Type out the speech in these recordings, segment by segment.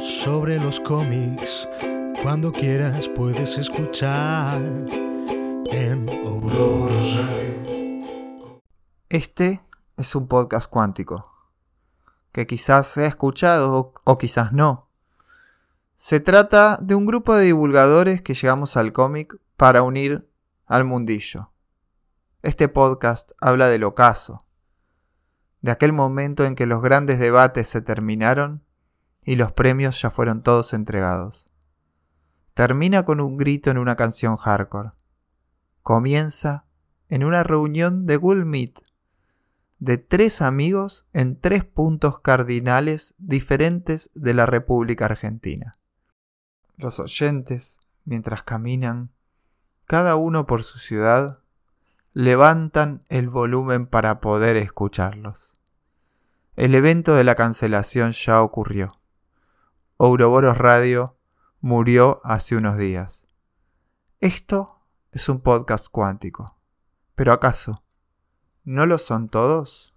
sobre los cómics. Cuando quieras puedes escuchar en. Este es un podcast cuántico, que quizás sea escuchado o quizás no. Se trata de un grupo de divulgadores que llegamos al cómic para unir al mundillo. Este podcast habla del ocaso, de aquel momento en que los grandes debates se terminaron y los premios ya fueron todos entregados. Termina con un grito en una canción hardcore. Comienza en una reunión de Google Meet de tres amigos en tres puntos cardinales diferentes de la República Argentina. Los oyentes, mientras caminan, cada uno por su ciudad, levantan el volumen para poder escucharlos. El evento de la cancelación ya ocurrió. Ouroboros Radio murió hace unos días. Esto es un podcast cuántico. ¿Pero acaso no lo son todos?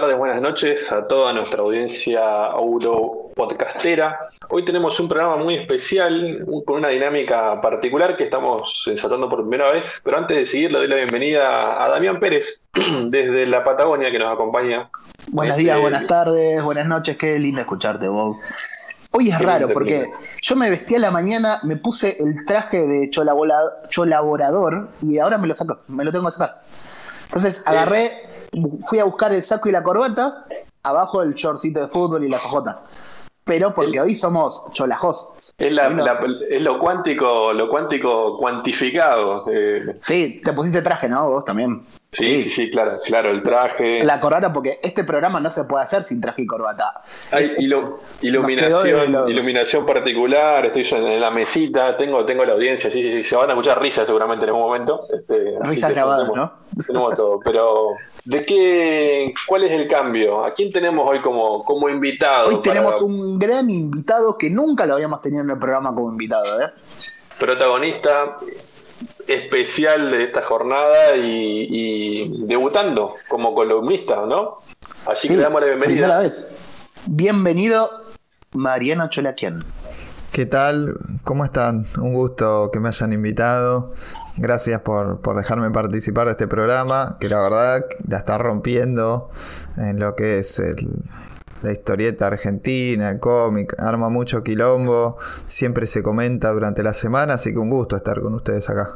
Tardes, buenas noches a toda nuestra audiencia Euro podcastera. Hoy tenemos un programa muy especial, con una dinámica particular que estamos ensatando por primera vez. Pero antes de seguir, le doy la bienvenida a Damián Pérez, desde la Patagonia, que nos acompaña. Buenos Este, días, buenas tardes, buenas noches, qué lindo escucharte, Bob. Hoy es raro porque yo me vestí a la mañana, me puse el traje de cholaborador y ahora me lo saco, me lo tengo que sacar. Entonces agarré, fui a buscar el saco y la corbata, abajo el shortcito de fútbol y las ojotas. Pero porque hoy somos chola hosts. Es, la- Hoy no- la- es lo cuántico, lo cuántico cuantificado. eh, Sí, te pusiste traje, ¿no? Vos también. Sí, sí, sí, claro, claro, el traje. La corbata, porque este programa no se puede hacer sin traje y corbata. Hay Es- ilu- iluminación, lo- iluminación particular, estoy yo en la mesita, tengo, tengo la audiencia, sí, sí, sí, se van a escuchar risas seguramente en algún momento. este, Risas grabadas, tenemos, ¿no? Tenemos todo, pero ¿de qué, cuál es el cambio? ¿A quién tenemos hoy como, como invitado? Hoy tenemos para- un gran invitado que nunca lo habíamos tenido en el programa como invitado, ¿eh? protagonista especial de esta jornada y, y debutando como columnista, ¿no? Así que le damos la primera bienvenida. vez. Bienvenido, Mariano Cholaquian. ¿Qué tal? ¿Cómo están? Un gusto que me hayan invitado. Gracias por, por dejarme participar de este programa, que la verdad la está rompiendo en lo que es el- la historieta argentina, el cómic, arma mucho quilombo, siempre se comenta durante la semana, así que un gusto estar con ustedes acá.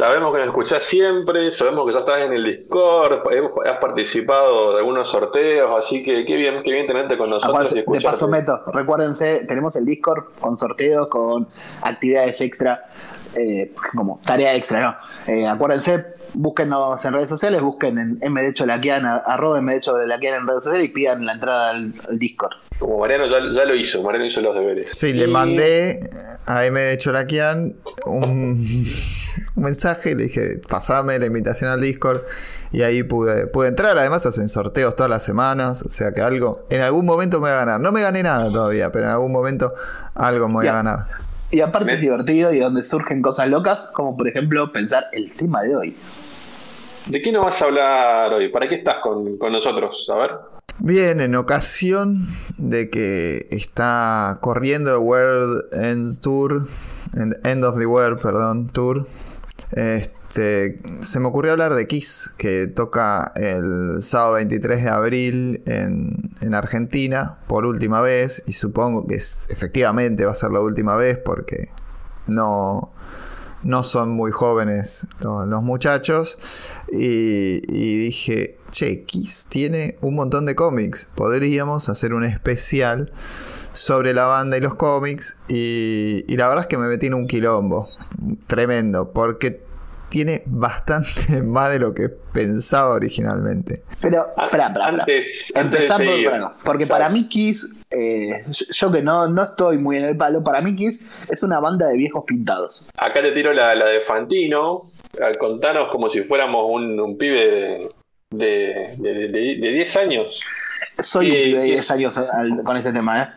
Sabemos que nos escuchás siempre, sabemos que ya estás en el Discord, has participado de algunos sorteos, así que qué bien, qué bien tenerte con nosotros y Acuérdense, de paso meto, recuérdense, tenemos el Discord con sorteos, con actividades extra, eh, como tarea extra, ¿no? Eh, acuérdense, búsquenos en redes sociales, busquen en MD Cholaquian, a- arroba MD Cholaquian en redes sociales y pidan la entrada al, al Discord. Como Mariano ya, ya lo hizo, Mariano hizo los deberes. Sí, le mandé a M de Cholaquian un, un mensaje, le dije, pasame la invitación al Discord y ahí pude, pude entrar. Además hacen sorteos todas las semanas, o sea que algo, en algún momento me voy a ganar. No me gané nada todavía, pero en algún momento algo me voy a ganar. Y aparte Me- es divertido y donde surgen cosas locas, como por ejemplo pensar el tema de hoy. ¿De qué nos vas a hablar hoy? ¿Para qué estás con, con nosotros? A ver. Bien, en ocasión de que está corriendo el World End Tour, en- End of the World, perdón, Tour, este, se me ocurrió hablar de Kiss, que toca el sábado 23 de abril en, en Argentina por última vez, y supongo que es, efectivamente va a ser la última vez porque no, no son muy jóvenes los, muchachos. Y, y dije, che, Kiss tiene un montón de cómics. Podríamos hacer un especial sobre la banda y los cómics. Y, y la verdad es que me metí en un quilombo. Tremendo. Porque tiene bastante más de lo que pensaba originalmente. Pero, espera, espera, antes, por acá. Porque Claro. para mí Kiss, eh, yo, que no, no estoy muy en el palo, para mí Kiss es una banda de viejos pintados. Acá te tiro la, la de Fantino. Al contanos como si fuéramos un, un pibe de, de, de, de- de 10 años. Soy Sí, un pibe de sí. 10 años al- con este tema, ¿eh?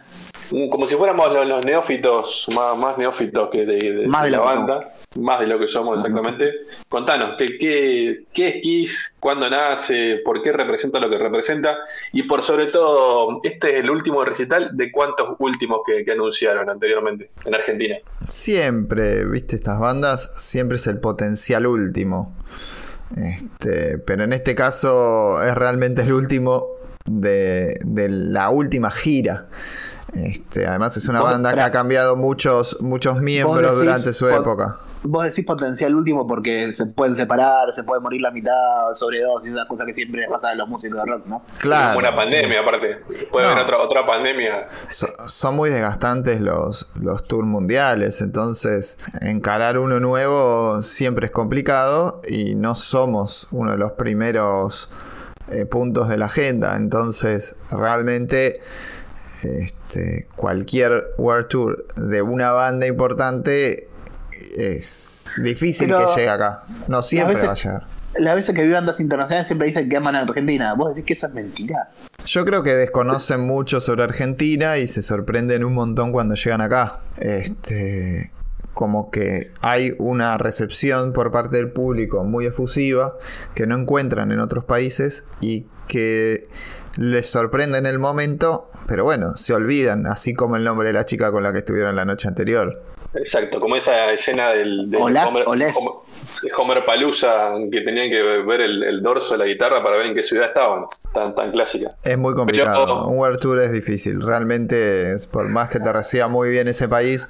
Un- Como si fuéramos los, los neófitos, más, más neófitos que de, de- Más de de la banda. Más de lo que somos exactamente. Contanos, ¿qué, qué, qué es Kiss? ¿Cuándo nace? ¿Por qué representa lo que representa? Y por sobre todo, este es el último recital de cuántos últimos que, que anunciaron anteriormente en Argentina. Siempre, viste, estas bandas, siempre es el potencial último. Este, pero en este caso es realmente el último de, de la última gira. Este, además es una banda que ha cambiado muchos, muchos miembros decís durante su época. Vos decís potencial último porque se pueden separar, se puede morir la mitad, sobredosis, esas cosas que siempre pasan a los músicos de rock, ¿no? Claro. Una pandemia, aparte. Puede No. haber otra, otra pandemia. So- son muy desgastantes los, los tours mundiales, entonces encarar uno nuevo siempre es complicado y no somos uno de los primeros eh, puntos de la agenda, entonces realmente este, cualquier World Tour de una banda importante es difícil Pero que llegue acá, no siempre veces- va a llegar. Las veces que vi bandas internacionales siempre dicen que aman a Argentina. Vos decís que eso es mentira. Yo creo que desconocen mucho sobre Argentina y se sorprenden un montón cuando llegan acá. Este, como que hay una recepción por parte del público muy efusiva que no encuentran en otros países y que les sorprende en el momento, pero bueno, se olvidan, así como el nombre de la chica con la que estuvieron la noche anterior. Exacto, como esa escena del, del Olás, Homer, olés. Palusa que tenían que ver el, el dorso de la guitarra para ver en qué ciudad estaban. Tan, tan clásica. Es muy complicado. Pero- Un World Tour es difícil. Realmente, es- por más que te reciba muy bien ese país,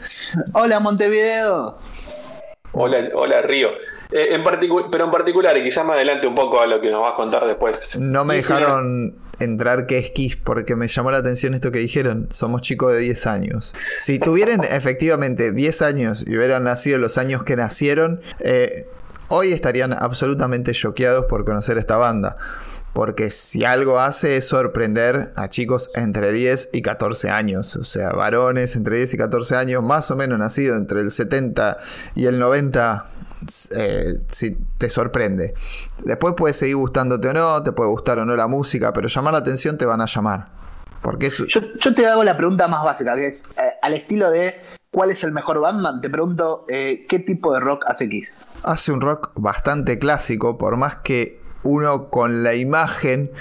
Hola Montevideo. Hola, hola Río. Eh, en pero en particular, y quizás más adelante un poco a lo que nos vas a contar después. No me dejaron entrar que es Kiss porque me llamó la atención esto que dijeron. Somos chicos de 10 años. Si tuvieran efectivamente 10 años y hubieran nacido los años que nacieron, eh, hoy estarían absolutamente choqueados por conocer esta banda. Porque si algo hace es sorprender a chicos entre 10 y 14 años. O sea, varones entre 10 y 14 años, más o menos nacidos entre el 70 y el 90, eh, si te sorprende. Después puede seguir gustándote o no, te puede gustar o no la música, pero llamar la atención te van a llamar. Porque es, Yo, yo te hago la pregunta más básica, que es eh, al estilo de ¿cuál es el mejor Batman? Te pregunto, eh, ¿qué tipo de rock hace Kiss? hace un rock bastante clásico, por más que uno con la imagen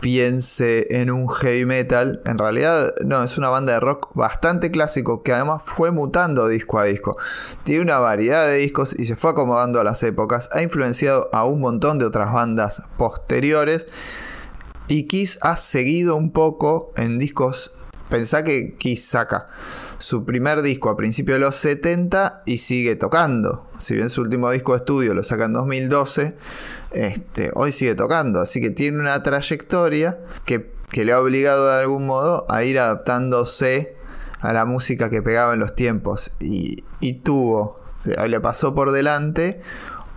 piense en un heavy metal, en realidad no, es una banda de rock bastante clásico que además fue mutando disco a disco. Tiene una variedad de discos y se fue acomodando a las épocas, ha influenciado a un montón de otras bandas posteriores y Kiss ha seguido un poco en discos. Pensá que Kiss saca su primer disco a principios de los 70 y sigue tocando. Si bien su último disco de estudio lo saca en 2012, este, hoy sigue tocando. Así que tiene una trayectoria que, le ha obligado de algún modo a ir adaptándose a la música que pegaba en los tiempos. Y, y tuvo, le pasó por delante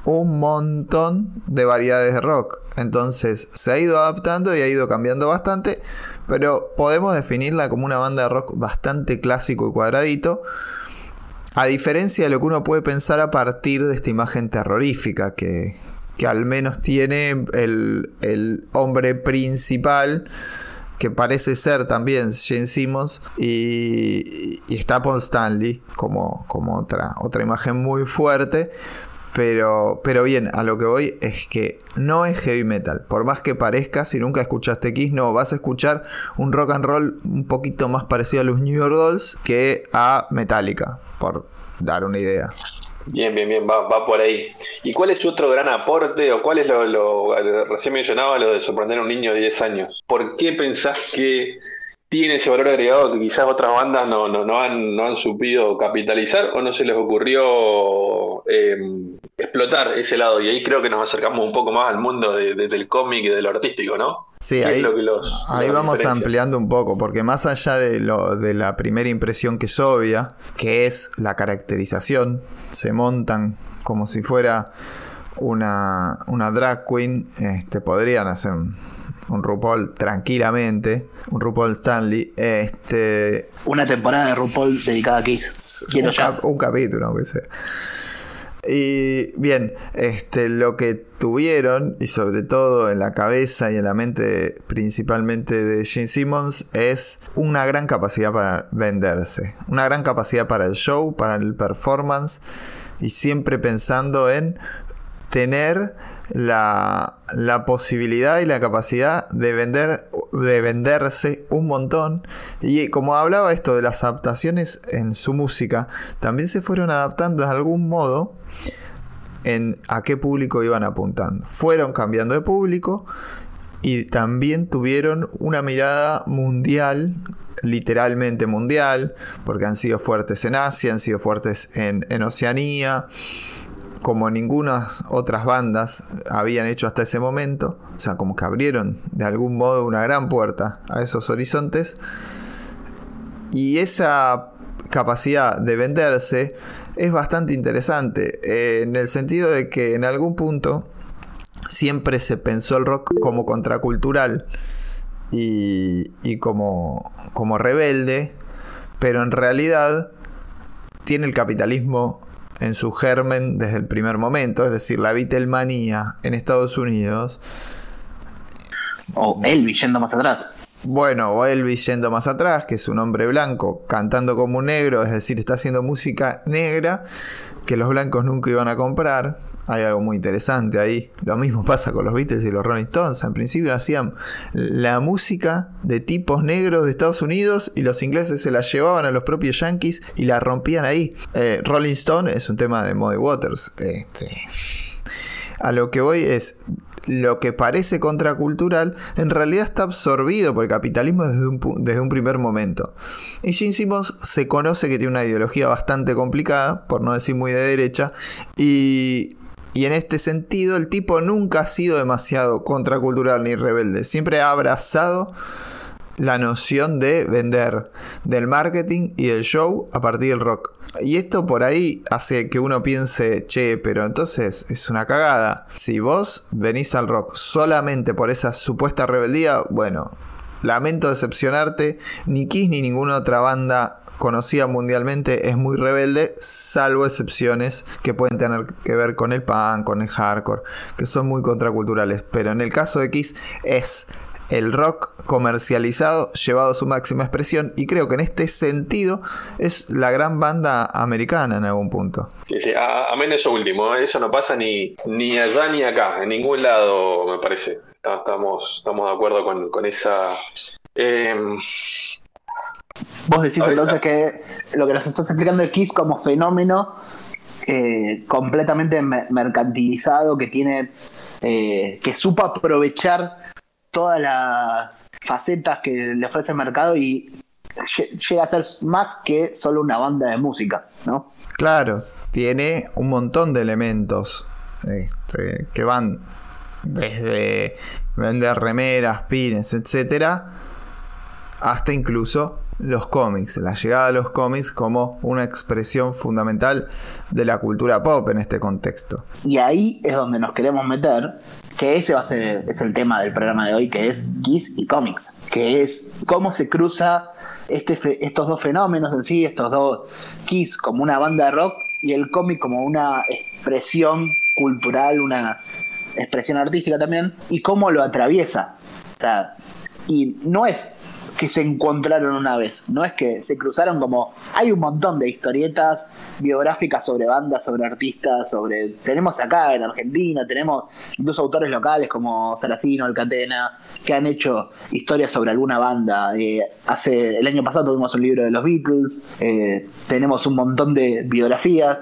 un montón de variedades de rock. Entonces se ha ido adaptando y ha ido cambiando bastante, pero podemos definirla como una banda de rock bastante clásico y cuadradito. A diferencia de lo que uno puede pensar a partir de esta imagen terrorífica que, que al menos tiene el, el hombre principal que parece ser también Gene Simmons y, y está Paul Stanley como, como otra, otra imagen muy fuerte pero, pero bien, a lo que voy es que no es heavy metal. Por más que parezca, si nunca escuchaste Kiss, no, vas a escuchar un rock and roll un poquito más parecido a los New York Dolls que a Metallica, por dar una idea. Bien, bien, bien, va, va por ahí. ¿Y cuál es su otro gran aporte o cuál es lo, lo recién mencionaba lo de sorprender a un niño de 10 años? ¿Por qué pensás que tiene ese valor agregado que quizás otras bandas no, no, no, han, no han supido capitalizar o no se les ocurrió eh, explotar ese lado? Y ahí creo que nos acercamos un poco más al mundo de- de- del cómic y de lo artístico, ¿no? Sí, ¿Qué ahí, lo los- ahí vamos ampliando un poco, porque más allá de, lo, de la primera impresión que es obvia, que es la caracterización, se montan como si fuera una, una drag queen, este, podrían hacer un, un RuPaul tranquilamente, un RuPaul Stanley, este, Una temporada de RuPaul dedicada a Kiss. Quiero un, ya. cap- un capítulo, aunque sea. Y bien, este, lo que tuvieron, y sobre todo en la cabeza y en la mente principalmente de Gene Simmons, es una gran capacidad para venderse, una gran capacidad para el show, para el performance, y siempre pensando en tener la, posibilidad y la capacidad de vender de venderse un montón. Y como hablaba esto de las adaptaciones en su música también se fueron adaptando de algún modo en a qué público iban apuntando. Fueron cambiando de público y también tuvieron una mirada mundial, literalmente mundial, porque han sido fuertes en Asia, han sido fuertes en Oceanía, como ninguna otras bandas habían hecho hasta ese momento. O sea, como que abrieron de algún modo una gran puerta a esos horizontes. Y esa capacidad de venderse es bastante interesante, eh, en el sentido de que en algún punto siempre se pensó el rock como contracultural y, y como, como rebelde, pero en realidad tiene el capitalismo en su germen desde el primer momento, es decir, la Beatlemanía en Estados Unidos. O Elvis yendo más atrás. Bueno, Elvis yendo más atrás, que es un hombre blanco cantando como un negro, es decir, está haciendo música negra que los blancos nunca iban a comprar. Hay algo muy interesante ahí. Lo mismo pasa con los Beatles y los Rolling Stones. En principio hacían la música de tipos negros de Estados Unidos y los ingleses se la llevaban a los propios yankees y la rompían ahí. Eh, Rolling Stone es un tema de Muddy Waters. Este, a lo que voy es lo que parece contracultural en realidad está absorbido por el capitalismo desde un, desde un primer momento. Y Gene Simmons se conoce que tiene una ideología bastante complicada, por no decir muy de derecha, y, y en este sentido el tipo nunca ha sido demasiado contracultural ni rebelde, siempre ha abrazado la noción de vender, del marketing y del show a partir del rock. Y esto por ahí hace que uno piense, che, pero entonces es una cagada. Si vos venís al rock solamente por esa supuesta rebeldía, bueno, lamento decepcionarte, ni Kiss ni ninguna otra banda conocida mundialmente es muy rebelde, salvo excepciones que pueden tener que ver con el punk, con el hardcore, que son muy contraculturales. Pero en el caso de Kiss es el rock comercializado llevado a su máxima expresión y creo que en este sentido es la gran banda americana en algún punto. Sí, sí, a- amén eso último, ¿eh? eso no pasa ni, ni allá ni acá, en ningún lado me parece. Estamos, estamos de acuerdo con, con esa... eh, Vos decís entonces que lo que nos estás explicando es Kiss como fenómeno eh, completamente me- mercantilizado, que tiene, eh, que supo aprovechar todas las facetas que le ofrece el mercado y lle- llega a ser más que solo una banda de música, ¿no? Claro, tiene un montón de elementos este, que van desde vender remeras, pines, etcétera, hasta incluso los cómics, la llegada de los cómics como una expresión fundamental de la cultura pop en este contexto. Y ahí es donde nos queremos meter, que ese va a ser es el tema del programa de hoy, que es Kiss y cómics, que es cómo se cruza este, estos dos fenómenos en sí, estos dos Kiss como una banda de rock y el cómic como una expresión cultural, una expresión artística también, y cómo lo atraviesa. O sea, y no es que se encontraron una vez, no es que se cruzaron como hay un montón de historietas biográficas sobre bandas, sobre artistas, sobre tenemos acá en Argentina, tenemos incluso autores locales como Saracino, Alcatena, que han hecho historias sobre alguna banda. Eh, hace el año pasado tuvimos un libro de los Beatles, eh, tenemos un montón de biografías,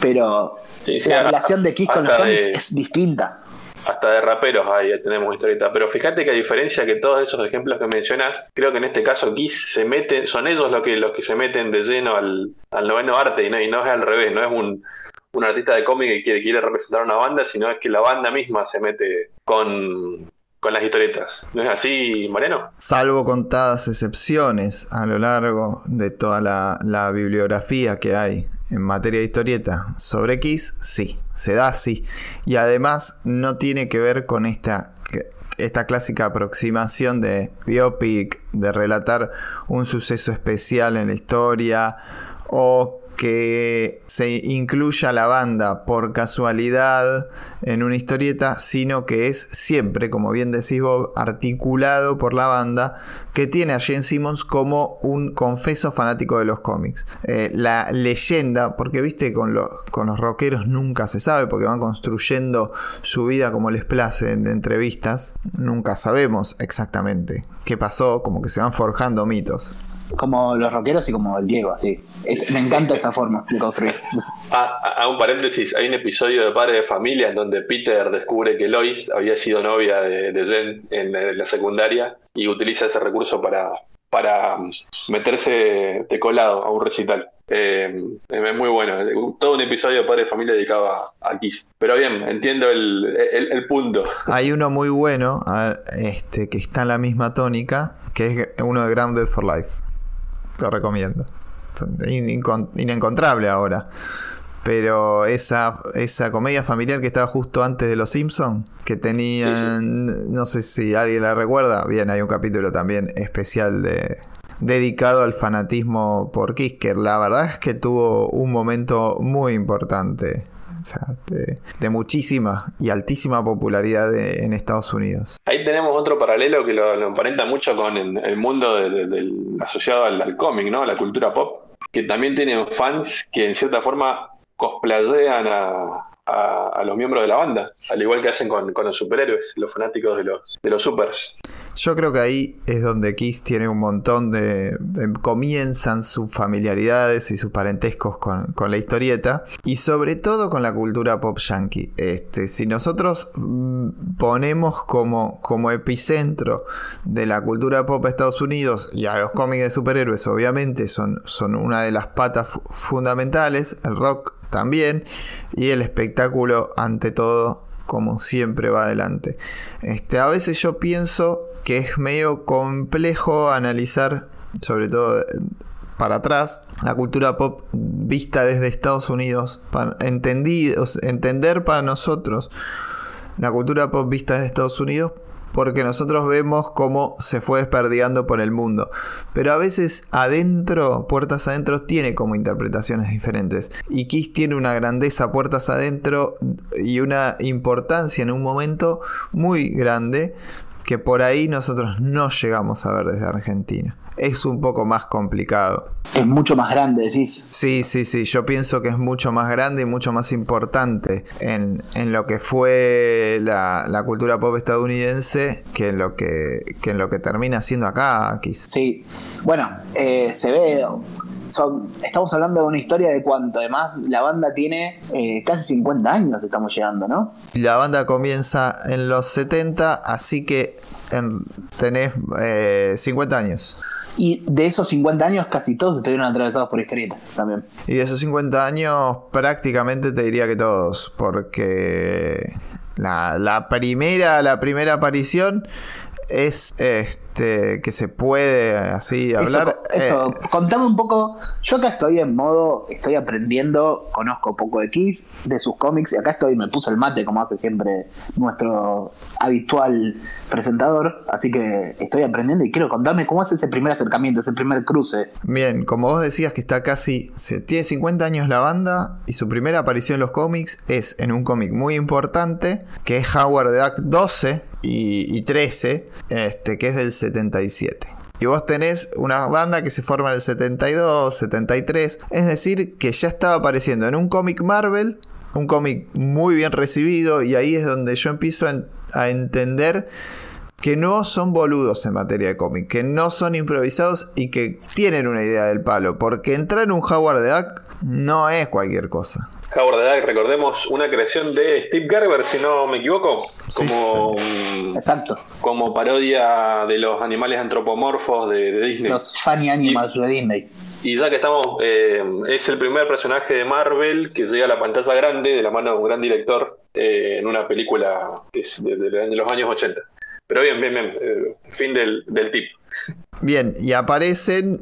pero Sí, sí, la relación de Kiss con los cómics de- es distinta. Hasta de raperos ahí tenemos historieta. Pero fíjate que a diferencia que todos esos ejemplos que mencionas, creo que en este caso Kiss se mete, son ellos los que los que se meten de lleno al, al noveno arte y no, y no es al revés, no es un, un artista de cómic que quiere, quiere representar una banda, sino es que la banda misma se mete con, con las historietas. ¿No es así, Mariano? Salvo contadas excepciones a lo largo de toda la, la bibliografía que hay en materia de historieta sobre Kiss, sí, se da así. Y además no tiene que ver con esta, esta clásica aproximación de biopic, de relatar un suceso especial en la historia o que se incluya la banda por casualidad en una historieta, sino que es siempre, como bien decís vos, articulado por la banda que tiene a Gene Simmons como un confeso fanático de los cómics. Eh, la leyenda, porque viste, con, los con los rockeros nunca se sabe, porque van construyendo su vida como les place en entrevistas, nunca sabemos exactamente qué pasó, como que se van forjando mitos. Como los rockeros y como el Diego, así. Es- me encanta esa forma de construir. Ah, a, a un paréntesis, hay un episodio de Padre de Familia en donde Peter descubre que Lois había sido novia de, de Jen en la, en la secundaria y utiliza ese recurso para, para mm, meterse de colado a un recital. Eh, es muy bueno, todo un episodio de Padre de Familia dedicado a, a Kiss. Pero bien, entiendo el, el- el punto. Hay uno muy bueno, a- este, que está en la misma tónica, que es uno de Grounded for Life. Lo recomiendo. Inencontrable ahora. Pero esa, esa comedia familiar que estaba justo antes de Los Simpson, que tenían, no sé si alguien la recuerda, bien, hay un capítulo también especial de dedicado al fanatismo por que la verdad es que tuvo un momento muy importante. O sea, de, de muchísima y altísima popularidad en Estados Unidos. Ahí tenemos otro paralelo que lo, lo emparenta mucho con el, mundo de- de- del, asociado al cómic, ¿no? La cultura pop, que también tienen fans que en cierta forma cosplayean a, a- los miembros de la banda, al igual que hacen con, los superhéroes, los fanáticos de los, de los supers. Yo creo que ahí es donde Kiss tiene un montón de... comienzan sus familiaridades y sus parentescos con, con la historieta y sobre todo con la cultura pop yankee. Este, si nosotros mm, ponemos como, como epicentro de la cultura pop a Estados Unidos y a los cómics de superhéroes obviamente son, son una de las patas fu- fundamentales, el rock también y el espectáculo ante todo como siempre va adelante. Este, a veces yo pienso que es medio complejo analizar, sobre todo para atrás, la cultura pop vista desde Estados Unidos, para entendidos, entender para nosotros la cultura pop vista desde Estados Unidos porque nosotros vemos cómo se fue desperdigando por el mundo. Pero a veces adentro, puertas adentro, tiene como interpretaciones diferentes. Y Kiss tiene una grandeza puertas adentro y una importancia en un momento muy grande que por ahí nosotros no llegamos a ver desde Argentina. Es un poco más complicado. Es mucho más grande, decís. Sí, sí, sí, yo pienso que es mucho más grande y mucho más importante en, en lo que fue la, la cultura pop estadounidense que en lo que, que en lo que termina siendo acá, Kiss. Sí. Bueno, eh, se ve. Son, estamos hablando de una historia de cuánto. Además, la banda tiene eh, casi 50 años, estamos llegando, ¿no? La banda comienza en los 70, así que en- tenés eh, 50 años. Y de esos 50 años, casi todos estuvieron atravesados por historietas también. Y de esos 50 años, prácticamente te diría que todos, porque la, la primera, la primera aparición es este que se puede así hablar. Eso, eso, eh, contame un poco. Yo acá estoy en modo, estoy aprendiendo, conozco poco de Kiss, de sus cómics, y acá estoy, me puse el mate como hace siempre nuestro habitual presentador, así que estoy aprendiendo y quiero contarme cómo es ese primer acercamiento, ese primer cruce. Bien, como vos decías que está casi, tiene 50 años la banda y su primera aparición en los cómics es en un cómic muy importante que es Howard the Duck 12 y, y 13, este, que es del 77. Y vos tenés una banda que se forma en el 72, 73, es decir, que ya estaba apareciendo en un cómic Marvel, un cómic muy bien recibido y ahí es donde yo empiezo a, en- a entender que no son boludos en materia de cómic, que no son improvisados y que tienen una idea del palo, porque entrar en un Howard Duck no es cualquier cosa. Howard the Duck, recordemos, una creación de Steve Gerber, si no me equivoco, Sí, como, Exacto. como parodia de los animales antropomorfos de, de Disney. Los funny animals de Disney. Y ya que estamos, eh, es el primer personaje de Marvel que llega a la pantalla grande de la mano de un gran director eh, en una película que es de, de- de los años 80. Pero bien, bien, bien, eh, fin del, del tip. Bien, y aparecen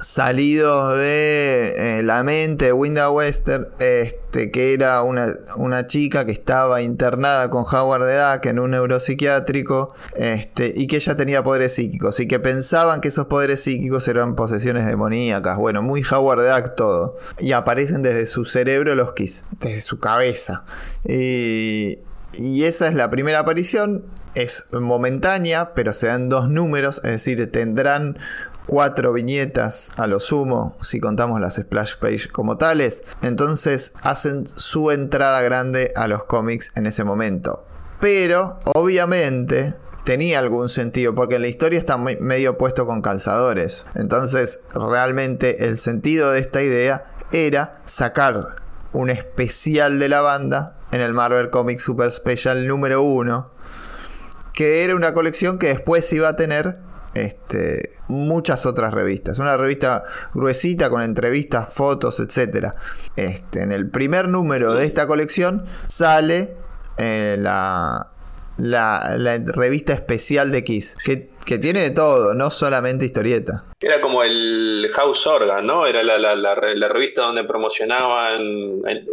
salidos de eh, la mente de Winda Western, este, que era una, una chica que estaba internada con Howard the Duck en un neuropsiquiátrico, este, y que ella tenía poderes psíquicos, y que pensaban que esos poderes psíquicos eran posesiones demoníacas. Bueno, muy Howard the Duck todo. Y aparecen desde su cerebro los Kiss, desde su cabeza. Y, y esa es la primera aparición. Es momentánea, pero se dan dos números, es decir, tendrán cuatro viñetas a lo sumo, si contamos las splash page como tales. Entonces hacen su entrada grande a los cómics en ese momento. Pero, obviamente, tenía algún sentido, porque en la historia está muy- medio puesto con calzadores. Entonces, realmente el sentido de esta idea era sacar un especial de la banda en el Marvel Comics Super Special número 1 que era una colección que después iba a tener este, muchas otras revistas. Una revista gruesita con entrevistas, fotos, etc. Este, en el primer número de esta colección sale eh, la, revista especial de Kiss, que, tiene de todo, no solamente historieta. Era como el House Organ, ¿no? Era la, la, la, re- la revista donde promocionaban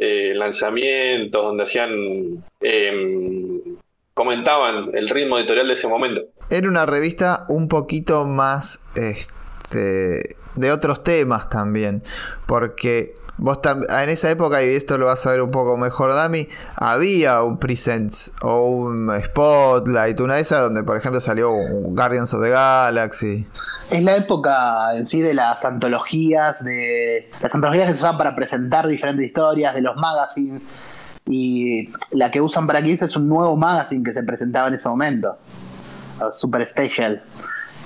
eh, lanzamientos, donde hacían... eh, comentaban el ritmo editorial de ese momento. Era una revista un poquito más este, de otros temas también. Porque vos en esa época, y esto lo vas a ver un poco mejor, Dami, había un Presents o un Spotlight, una de esas donde, por ejemplo, salió un Guardians of the Galaxy. Es la época en sí de las antologías, de las antologías que se usaban para presentar diferentes historias, de los magazines. Y la que usan para Kiss es un nuevo magazine que se presentaba en ese momento. O Super Special.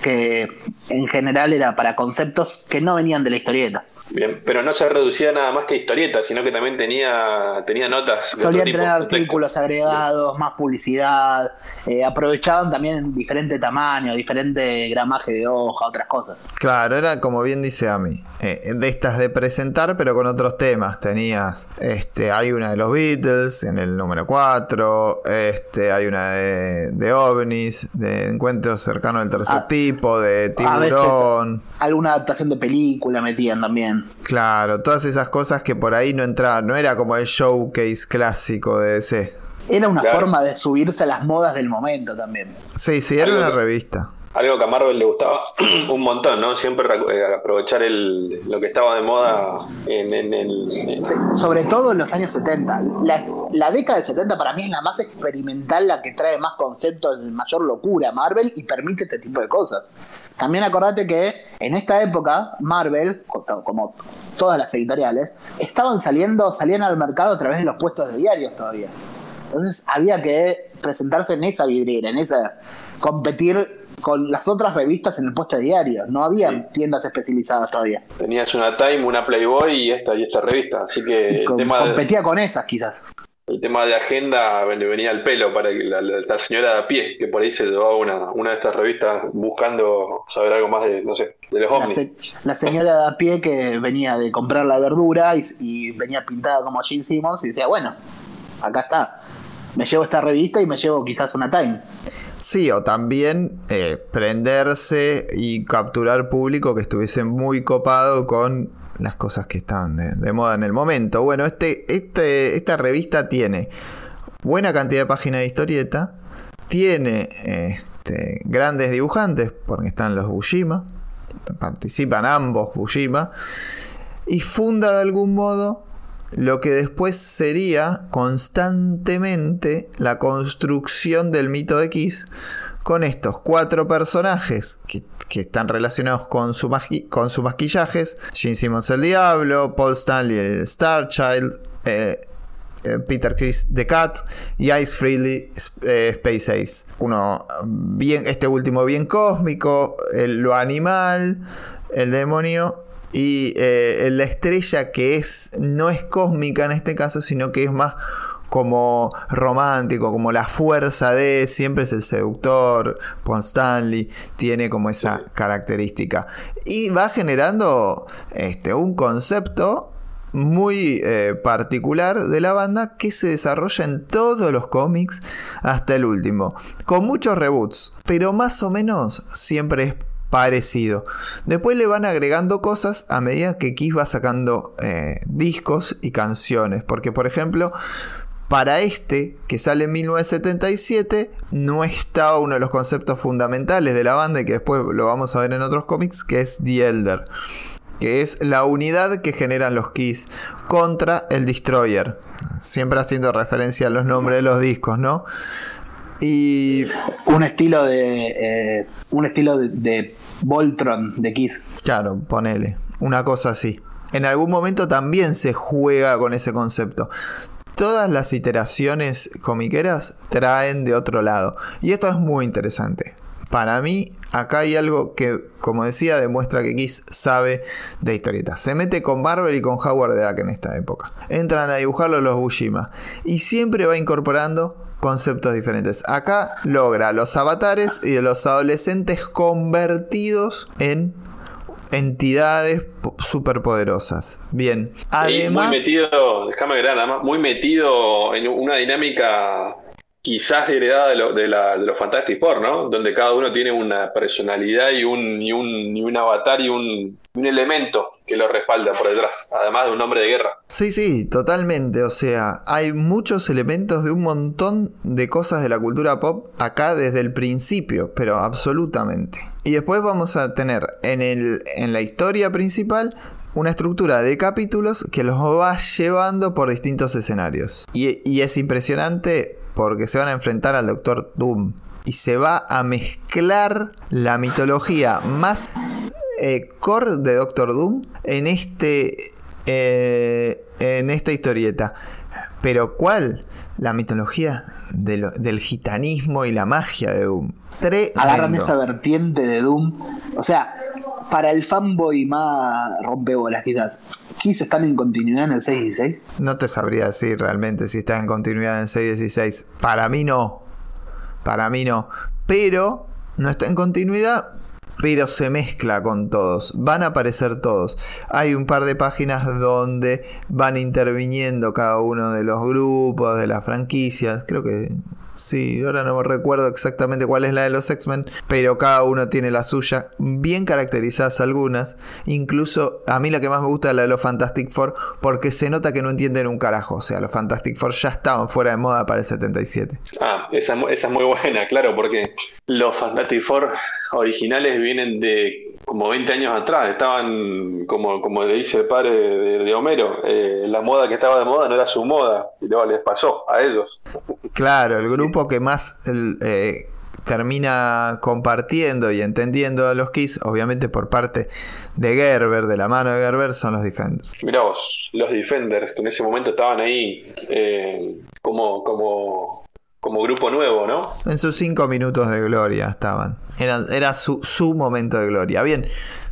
Que en general era para conceptos que no venían de la historieta. Bien, pero no se reducía nada más que a historietas, sino que también tenía, tenía notas. Solían tipo, tener artículos agregados, más publicidad, eh, aprovechaban también diferente tamaño, diferente gramaje de hoja, otras cosas. Claro, era como bien dice Ami, eh, de estas de presentar, pero con otros temas. Tenías, este, hay una de los Beatles en el número 4, este, hay una de, de ovnis, de encuentros cercanos del tercer Ah, tipo, de A veces tiburón. alguna adaptación de película metían también. Claro, todas esas cosas que por ahí no entraban, no era como el showcase clásico de DC. Era una Claro. forma de subirse a las modas del momento también. Sí, sí, era una que- revista. Algo que a Marvel le gustaba un montón, ¿no? Siempre eh, aprovechar el, lo que estaba de moda en, el... Sobre todo en los años 70. La, la década del 70 para mí es la más experimental, la que trae más conceptos, mayor locura Marvel y permite este tipo de cosas. También acordate que en esta época Marvel, co- como todas las editoriales, estaban saliendo, salían al mercado a través de los puestos de diarios todavía. Entonces había que presentarse en esa vidriera, en esa competir con las otras revistas en el puesto de diario. No había tiendas especializadas todavía. tenías una Time, una Playboy y esta y esta revista. Así que el de, competía con esas quizás. el tema de agenda le venía al pelo para que la, la- la señora de a pie, que por ahí se llevaba una, una de estas revistas buscando saber algo más de, no sé, de los La, se- la señora de a pie que venía de comprar la verdura y, y venía pintada como Gene Simmons y decía, bueno, acá está. Me llevo esta revista y me llevo quizás una Time. Sí, o también eh, prenderse y capturar público que estuviese muy copado con las cosas que estaban de, moda en el momento. Bueno, este, este, esta revista tiene buena cantidad de páginas de historieta, tiene este, grandes dibujantes, porque están los Bushima, participan ambos Bushima, y funda de algún modo lo que después sería constantemente la construcción del mito X con estos cuatro personajes que, están relacionados con, su con sus maquillajes. Gene Simmons el Diablo, Paul Stanley el Star Child, eh, eh, Peter Chris The Cat y Ice Freely eh, Space Ace. Uno bien, este último bien cósmico, el- lo animal, el demonio y eh, la estrella que es no es cósmica en este caso, sino que es más como romántico, como la fuerza de siempre es el seductor, Paul Stanley tiene como esa característica. Y va generando este un concepto muy eh, particular de la banda que se desarrolla en todos los cómics hasta el último, con muchos reboots, pero más o menos siempre es parecido. Después le van agregando cosas a medida que Kiss va sacando eh, discos y canciones, porque por ejemplo, para este, que sale en 1977, no está uno de los conceptos fundamentales de la banda y que después lo vamos a ver en otros cómics, que es The Elder que es la unidad que generan los Keys contra el Destroyer. Siempre haciendo referencia a los nombres de los discos, ¿no? Y Un estilo de. eh, un estilo de, de Voltron de Kiss. claro, ponele, una cosa así. En algún momento también se juega con ese concepto. Todas las iteraciones comiqueras traen de otro lado. Y esto es muy interesante. Para mí, acá hay algo que, como decía, demuestra que Kiss sabe de historietas. Se mete con Marvel y con Howard the Duck en esta época. Entran a dibujarlo los Bushima. Y siempre va incorporando conceptos diferentes. Acá logra los avatares y los adolescentes convertidos en entidades po- superpoderosas. Bien. Sí, Además, muy metido, déjame agregar nada más, muy metido en una dinámica quizás heredada de, lo- de, la, de los Fantastic Four, ¿no? Donde cada uno tiene una personalidad y un, y un, y un avatar y un, un elemento que lo respalda por detrás, además de un hombre de guerra. Sí, sí, totalmente. O sea, hay muchos elementos de un montón de cosas de la cultura pop acá desde el principio, pero absolutamente. Y después vamos a tener en, el, en la historia principal una estructura de capítulos que los va llevando por distintos escenarios. Y, y es impresionante porque se van a enfrentar al Doctor Doom. Y se va a mezclar la mitología más eh, core de Doctor Doom en este eh, en esta historieta. Pero ¿cuál? La mitología de lo- del gitanismo y la magia de Doom. Tremendo. Agarran esa vertiente de Doom. O sea, para el fanboy más rompebolas, quizás. Kiss están en continuidad en el 616. No te sabría decir realmente si está en continuidad en el 616. Para mí no. Para mí no. Pero no está en continuidad, pero se mezcla con todos. Van a aparecer todos. Hay un par de páginas donde van interviniendo cada uno de los grupos, de las franquicias. Creo que Sí, ahora no recuerdo exactamente cuál es la de los X-Men, pero cada uno tiene la suya, bien caracterizadas algunas. Incluso a mí la que más me gusta es la de los Fantastic Four, porque se nota que no entienden un carajo. O sea, los Fantastic Four ya estaban fuera de moda para el 77. Ah, esa, esa es muy buena, claro, porque los Fantastic Four originales vienen de como 20 años atrás, estaban, como, como le dice el padre de, de Homero, eh, la moda que estaba de moda no era su moda, y luego les pasó a ellos. Claro, el grupo que más el, eh, termina compartiendo y entendiendo a los Kiss, obviamente por parte de Gerber, de la mano de Gerber, son los Defenders. Mirá vos, los Defenders, que en ese momento estaban ahí eh, como, como, como grupo nuevo, ¿no? En sus cinco minutos de gloria estaban. Era, su, su momento de gloria. Bien,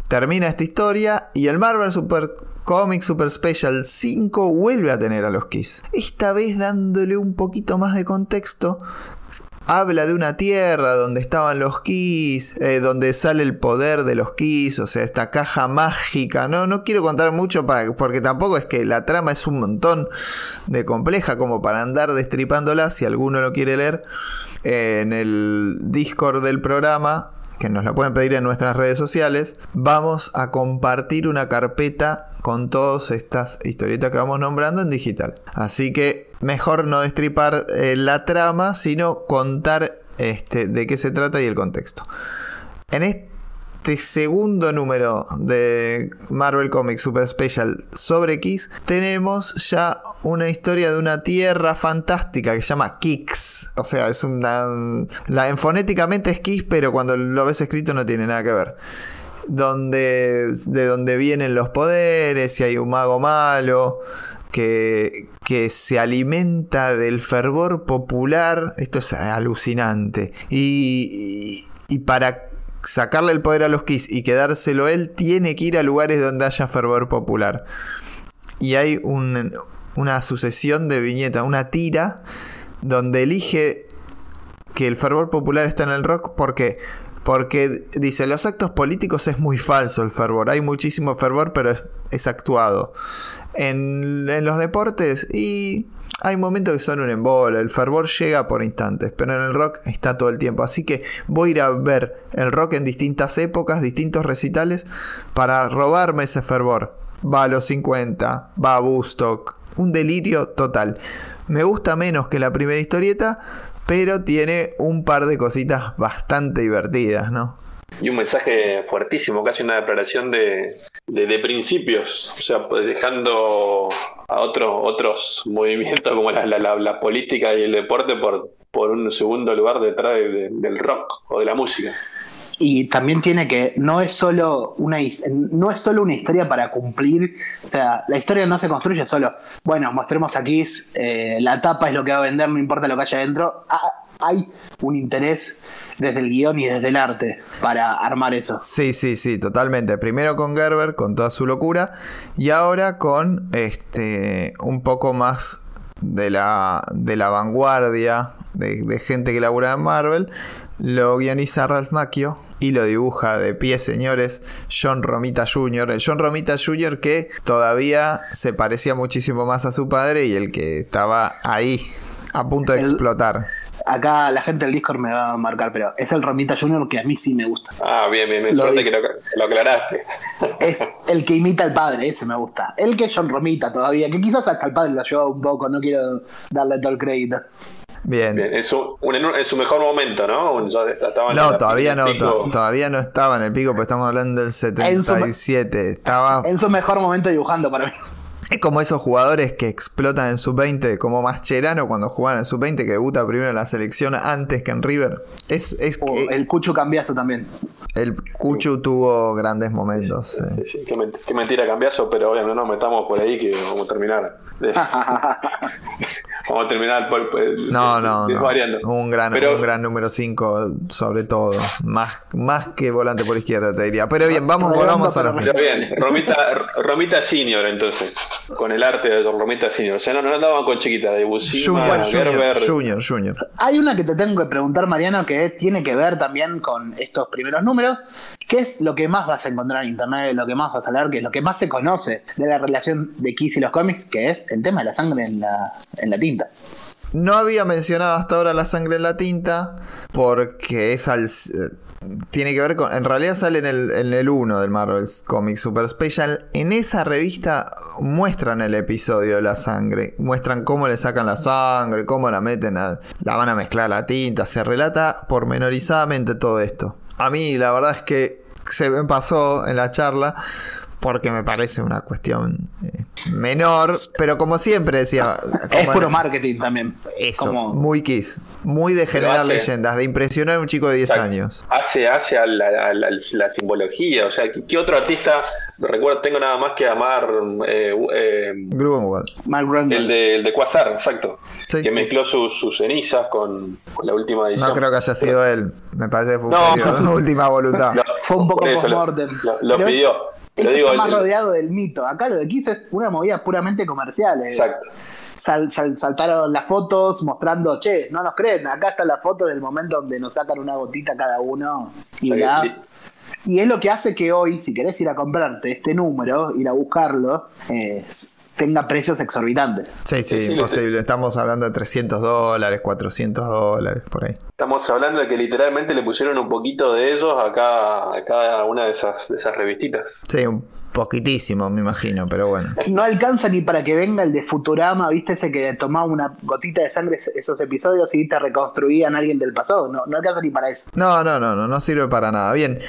termina esta historia y el Marvel Super Comic Super Special 5 vuelve a tener a los Kiss. Esta vez dándole un poquito más de contexto. Habla de una tierra donde estaban los Kiss, eh, donde sale el poder de los Kiss, o sea, esta caja mágica. No, no quiero contar mucho para, porque tampoco es que la trama es un montón de compleja como para andar destripándola. Si alguno lo quiere leer, eh, en el Discord del programa, que nos la pueden pedir en nuestras redes sociales, vamos a compartir una carpeta con todas estas historietas que vamos nombrando en digital. Así que mejor no destripar eh, la trama, sino contar este, de qué se trata y el contexto. En este segundo número de Marvel Comics Super Special sobre Kiss, tenemos ya una historia de una tierra fantástica que se llama Kix. O sea, es una. La, en fonéticamente es Kiss, pero cuando lo ves escrito no tiene nada que ver. Donde, de donde vienen los poderes, si hay un mago malo, que, se alimenta del fervor popular. Esto es alucinante. Y, para sacarle el poder a los Kiss y quedárselo él, tiene que ir a lugares donde haya fervor popular. Y hay un, una sucesión de viñetas, una tira, donde elige que el fervor popular está en el rock porque porque dice los actos políticos es muy falso el fervor. Hay muchísimo fervor pero es, actuado. En, los deportes y hay momentos que son un embole. El fervor llega por instantes pero en el rock está todo el tiempo. Así que voy a ir a ver el rock en distintas épocas distintos recitales para robarme ese fervor. Va a los 50 va a Woodstock un delirio total. Me gusta menos que la primera historieta pero tiene un par de cositas bastante divertidas, ¿no? Y un mensaje fuertísimo, casi una declaración de, de, principios, o sea, pues dejando a otros otros movimientos como la, la, la, política y el deporte por, por un segundo lugar detrás de, del rock o de la música y también tiene que no es solo una no es solo una historia para cumplir o sea la historia no se construye solo. Bueno mostremos aquí eh, la tapa es lo que va a vender no importa lo que haya dentro. Ah, hay un interés desde el guion y desde el arte para armar eso. Sí sí sí totalmente. Primero con Gerber con toda su locura y ahora con este un poco más de la de la vanguardia de, de gente que labura en Marvel lo guioniza Ralph Macchio y lo dibuja de pie, señores, John Romita Jr. El John Romita Jr. que todavía se parecía muchísimo más a su padre y el que estaba ahí a punto de el, explotar. Acá la gente del Discord me va a marcar, pero es el Romita Jr. que a mí sí me gusta. Ah, bien, bien, bien. Lo que lo, lo, aclaraste. Es el que imita al padre, ese me gusta. El que es John Romita todavía, que quizás hasta el padre lo ayudó un poco, no quiero darle todo el crédito. Bien. Bien. En, su, en, su, mejor momento, ¿no? No, todavía no, to, todavía no estaba en el pico, porque estamos hablando del 77. En su, estaba... en su mejor momento dibujando para mí. Es como esos jugadores que explotan en sub-20, como Mascherano cuando jugaban en sub-20, que debuta primero en la selección antes que en River. Es, es oh, que el Cucho Cambiazo también. El Cucho tuvo grandes momentos. Sí, sí, sí. Qué, qué, mentira Cambiazo, pero obviamente no nos metamos por ahí que vamos a terminar. Vamos a terminar por, por- No, no, no. variando. Un gran, Pero- un gran número 5, sobre todo. Más, más que volante por izquierda, te diría. Pero bien, vamos, volvamos a bien, Romita, Romita Senior entonces, con el arte de Romita Senior. O sea, no, no andaban con chiquita, de Busima, Junior, Gerber. Junior, Junior, Junior. Hay una que te tengo que preguntar, Mariano, que tiene que ver también con estos primeros números. ¿Qué es lo que más vas a encontrar en internet, lo que más vas a leer, que es lo que más se conoce de la relación de Kiss y los cómics, que es el tema de la sangre en la, en la tinta? No había mencionado hasta ahora la sangre en la tinta porque es al... Tiene que ver con... En realidad sale en el, en el 1 del Marvel Comics Super Special. En esa revista muestran el episodio de la sangre. Muestran cómo le sacan la sangre, cómo la meten, a- la van a mezclar la tinta. Se relata pormenorizadamente todo esto. A mí la verdad es que se me pasó en la charla porque me parece una cuestión eh, menor, pero como siempre decía, Es puro marketing también. eso, Como- muy Kiss. Muy de generar hace- leyendas, de impresionar a un chico de 10 Exacto. años. Hace, hace a la, a la- la simbología, o sea, ¿qué, qué otro artista, recuerdo, tengo nada más que amar eh, eh, el, de, el de Quasar, exacto, Sí. que mezcló sus, sus cenizas con, con la última edición. No creo que haya sido él. Me parece que fue un No. última voluntad. No, Fue un poco post-mortem. Lo, lo Pero es- pidió. Eso digo, está más el- rodeado del mito. Acá lo de Kiss es una movida puramente comercial. es- Exacto. sal- sal- saltaron las fotos mostrando, che, no nos creen, acá está la foto del momento donde nos sacan una gotita cada uno bla. Y es lo que hace que hoy, si querés ir a comprarte este número, ir a buscarlo, eh, tenga precios exorbitantes. Sí, sí, imposible. Estamos hablando de 300 dólares, 400 dólares, por ahí. Estamos hablando de que literalmente le pusieron un poquito de ellos a cada, a cada una de esas, de esas revistitas. Sí, un poquitísimo, me imagino, pero bueno. No alcanza ni para que venga el de Futurama, ¿viste? Ese que tomaba una gotita de sangre es- esos episodios y te reconstruían a alguien del pasado. No, no alcanza ni para eso. No, no, no, no, no sirve para nada. Bien,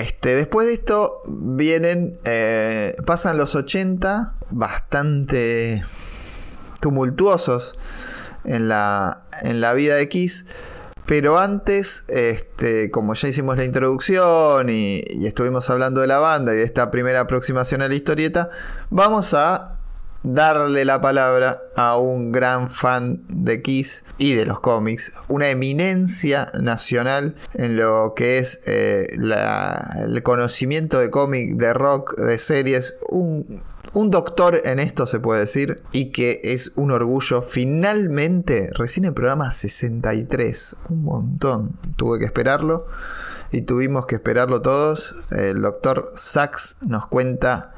este, después de esto vienen, eh, pasan los 80, bastante tumultuosos en la, en la vida de Kiss. Pero antes, este, como ya hicimos la introducción y, y estuvimos hablando de la banda y de esta primera aproximación a la historieta, vamos a darle la palabra a un gran fan de Kiss y de los cómics, una eminencia nacional en lo que es eh, el conocimiento de cómic, de rock, de series, un, un doctor en esto se puede decir y que es un orgullo. Finalmente, recién el programa 63, un montón, tuve que esperarlo y tuvimos que esperarlo todos. El doctor Sachs nos cuenta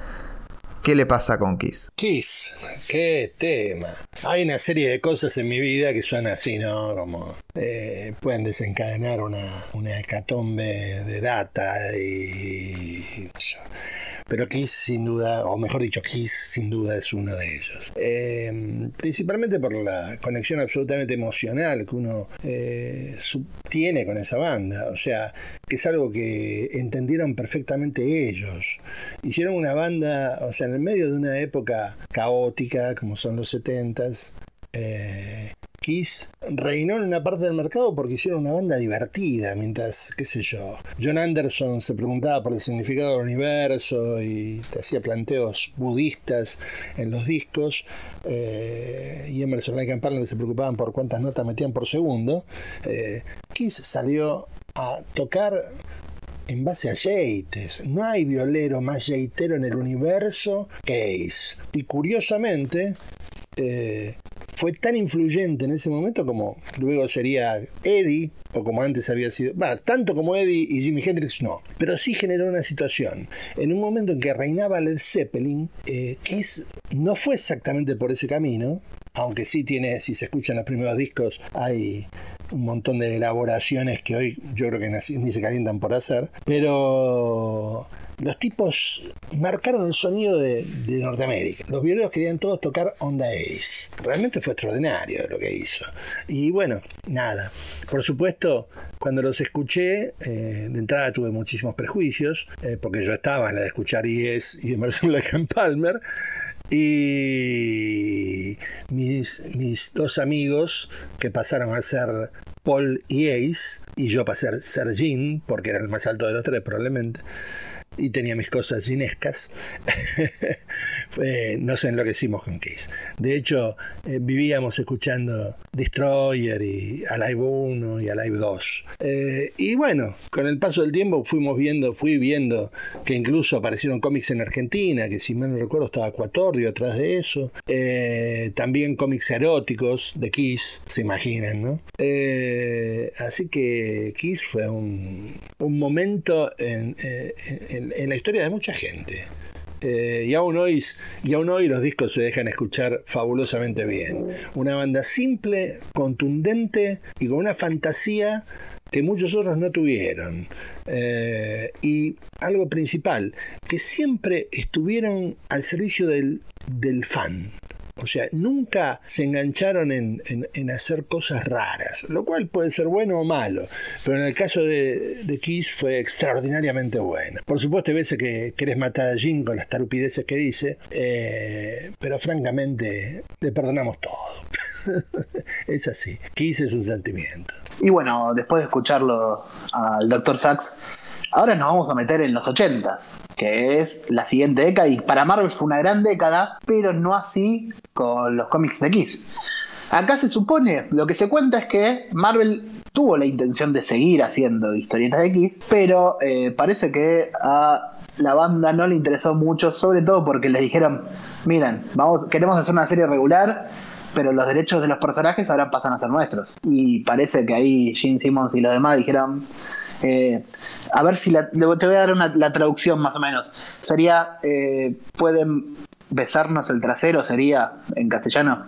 qué le pasa con Kiss. Kiss, qué tema. Hay una serie de cosas en mi vida que son así, ¿no? Como eh, pueden desencadenar una, una hecatombe de data y, y. Pero Kiss sin duda, o mejor dicho, Kiss sin duda es uno de ellos. Eh, principalmente por la conexión absolutamente emocional que uno eh, tiene con esa banda. O sea, que es algo que entendieron perfectamente ellos. Hicieron una banda, o sea, en el medio de una época caótica, como son los 70s, eh, Kiss reinó en una parte del mercado porque hicieron una banda divertida, mientras, qué sé yo, John Anderson se preguntaba por el significado del universo y te hacía planteos budistas en los discos, eh, y Emerson Lake and Palmer se preocupaban por cuántas notas metían por segundo, eh, Kiss salió a tocar en base a yates. No hay violero más yaitero en el universo que Ace. Y curiosamente, fue tan influyente en ese momento como luego sería Eddie, o como antes había sido. Tanto como Eddie y Jimi Hendrix no. Pero sí generó una situación. En un momento en que reinaba Led Zeppelin, eh, Kiss no fue exactamente por ese camino. Aunque sí tiene, si se escuchan los primeros discos, hay un montón de elaboraciones que hoy yo creo que ni se calientan por hacer, pero los tipos marcaron el sonido de, de Norteamérica. Los violeros querían todos tocar Onda Ace. Realmente fue extraordinario lo que hizo. Y bueno, nada. Por supuesto, cuando los escuché, eh, de entrada tuve muchísimos prejuicios, eh, porque yo estaba en la de escuchar Yes y Emerson Lake Palmer. Y mis, mis dos amigos que pasaron a ser Paul y Ace, y yo pasé a ser Jean, porque era el más alto de los tres probablemente, y tenía mis cosas ginescas, eh, nos enloquecimos con Kiss. De hecho, eh, vivíamos escuchando Destroyer y Alive 1 y Alive 2. Eh, y bueno, con el paso del tiempo fuimos viendo, fui viendo que incluso aparecieron cómics en Argentina, que si mal no recuerdo estaba Cuatorio atrás de eso. Eh, también cómics eróticos de Kiss, se imaginan, ¿no? Así que Kiss fue un, momento en, en- en la historia de mucha gente. Eh, y, aún hoy, y aún hoy los discos se dejan escuchar fabulosamente bien. Una banda simple, contundente y con una fantasía que muchos otros no tuvieron. Eh, y algo principal, que siempre estuvieron al servicio del, del fan. O sea, nunca se engancharon en, en- hacer cosas raras, lo cual puede ser bueno o malo, pero en el caso de, de Kiss fue extraordinariamente bueno. Por supuesto, hay veces que querés matar a Jim con las tarupideces que dice, eh, pero francamente le perdonamos todo. es así, Kiss es un sentimiento. Y bueno, después de escucharlo al Dr. Sachs, ahora nos vamos a meter en los 80, que es la siguiente década, y para Marvel fue una gran década, pero no así con los cómics de Kiss. Acá se supone, lo que se cuenta es que Marvel tuvo la intención de seguir haciendo historietas de Kiss, pero eh, parece que a la banda no le interesó mucho, sobre todo porque les dijeron, miren, vamos, queremos hacer una serie regular, pero los derechos de los personajes ahora pasan a ser nuestros. Y parece que ahí Gene Simmons y los demás dijeron, a ver si la- te voy a dar una- la traducción más o menos. Sería, eh, pueden besarnos el trasero, sería en castellano.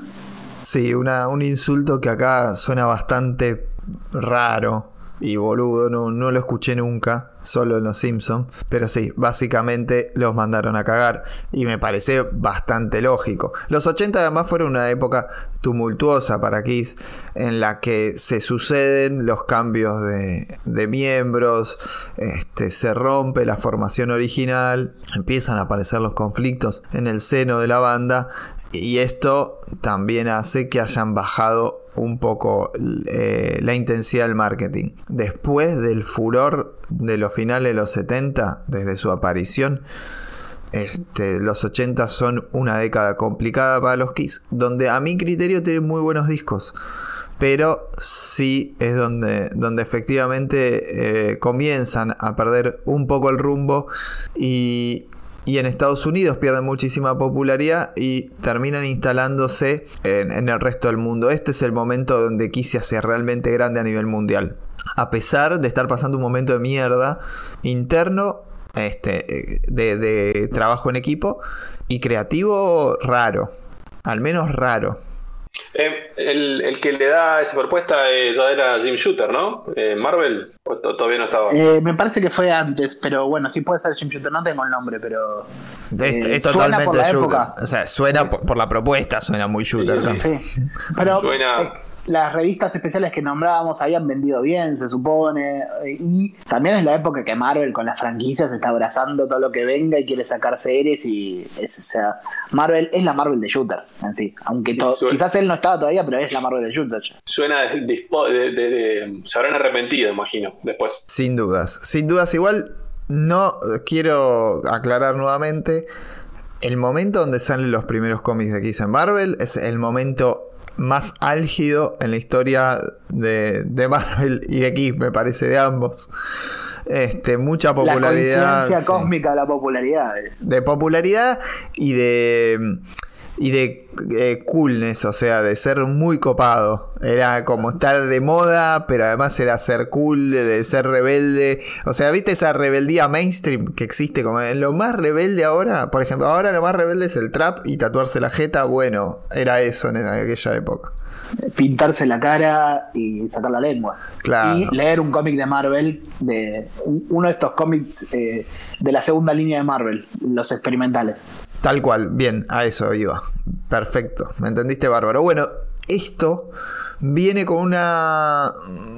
Sí, una, un insulto que acá suena bastante raro y boludo, no, no lo escuché nunca, solo en Los Simpsons. Pero sí, básicamente los mandaron a cagar y me parece bastante lógico. Los 80 además fueron una época tumultuosa para Kiss, en la que se suceden los cambios de, de miembros, este, se rompe la formación original, empiezan a aparecer los conflictos en el seno de la banda y esto también hace que hayan bajado un poco eh, la intensidad del marketing. Después del furor de los finales de los 70, desde su aparición, este, los 80 son una década complicada para los Kiss, donde a mi criterio tienen muy buenos discos. Pero sí es donde, donde efectivamente eh, comienzan a perder un poco el rumbo y, y en Estados Unidos pierden muchísima popularidad y terminan instalándose en, el resto del mundo. Este es el momento donde Kiss se realmente grande a nivel mundial. A pesar de estar pasando un momento de mierda interno, este, de trabajo en equipo y creativo raro. Al menos raro. Eh, el, el que le da esa propuesta eh, ya era Jim Shooter, ¿no? Eh, Marvel, ¿O to- todavía no estaba. Eh, me parece que fue antes, pero bueno, sí puede ser Jim Shooter, no tengo el nombre, pero. Es, Eh, es suena totalmente por la shooter. época. O sea, suena por, por la propuesta, suena muy shooter. Sí, sí, Sí. Pero Suena- eh, las revistas especiales que nombrábamos habían vendido bien, se supone. Y también es la época que Marvel con las franquicias está abrazando todo lo que venga y quiere sacar series. Y es, o sea, Marvel es la Marvel de Shooter en sí. Aunque to- quizás él no estaba todavía, pero es la Marvel de Shooter. Suena de- de- de- Se habrán arrepentido, imagino, después. Sin dudas. Sin dudas, igual no quiero aclarar nuevamente. El momento donde salen los primeros cómics de Kiss en Marvel es el momento más álgido en la historia de, de Marvel y de Kiss, me parece, de ambos. Este, mucha La popularidad. coincidencia sí. cósmica de la popularidad. de popularidad y de y de eh, coolness, o sea, de ser muy copado. Era como estar de moda, pero además era ser cool, de ser rebelde. O sea, ¿viste esa rebeldía mainstream que existe? Como en lo más rebelde ahora, por ejemplo, ahora lo más rebelde es el trap y tatuarse la jeta. Bueno, era eso en aquella época. Pintarse la cara y sacar la lengua. Claro. Y leer un cómic de Marvel, de un- uno de estos cómics eh, de la segunda línea de Marvel, los experimentales. Tal cual, bien, a eso iba. Perfecto, me entendiste bárbaro. Bueno, esto viene con una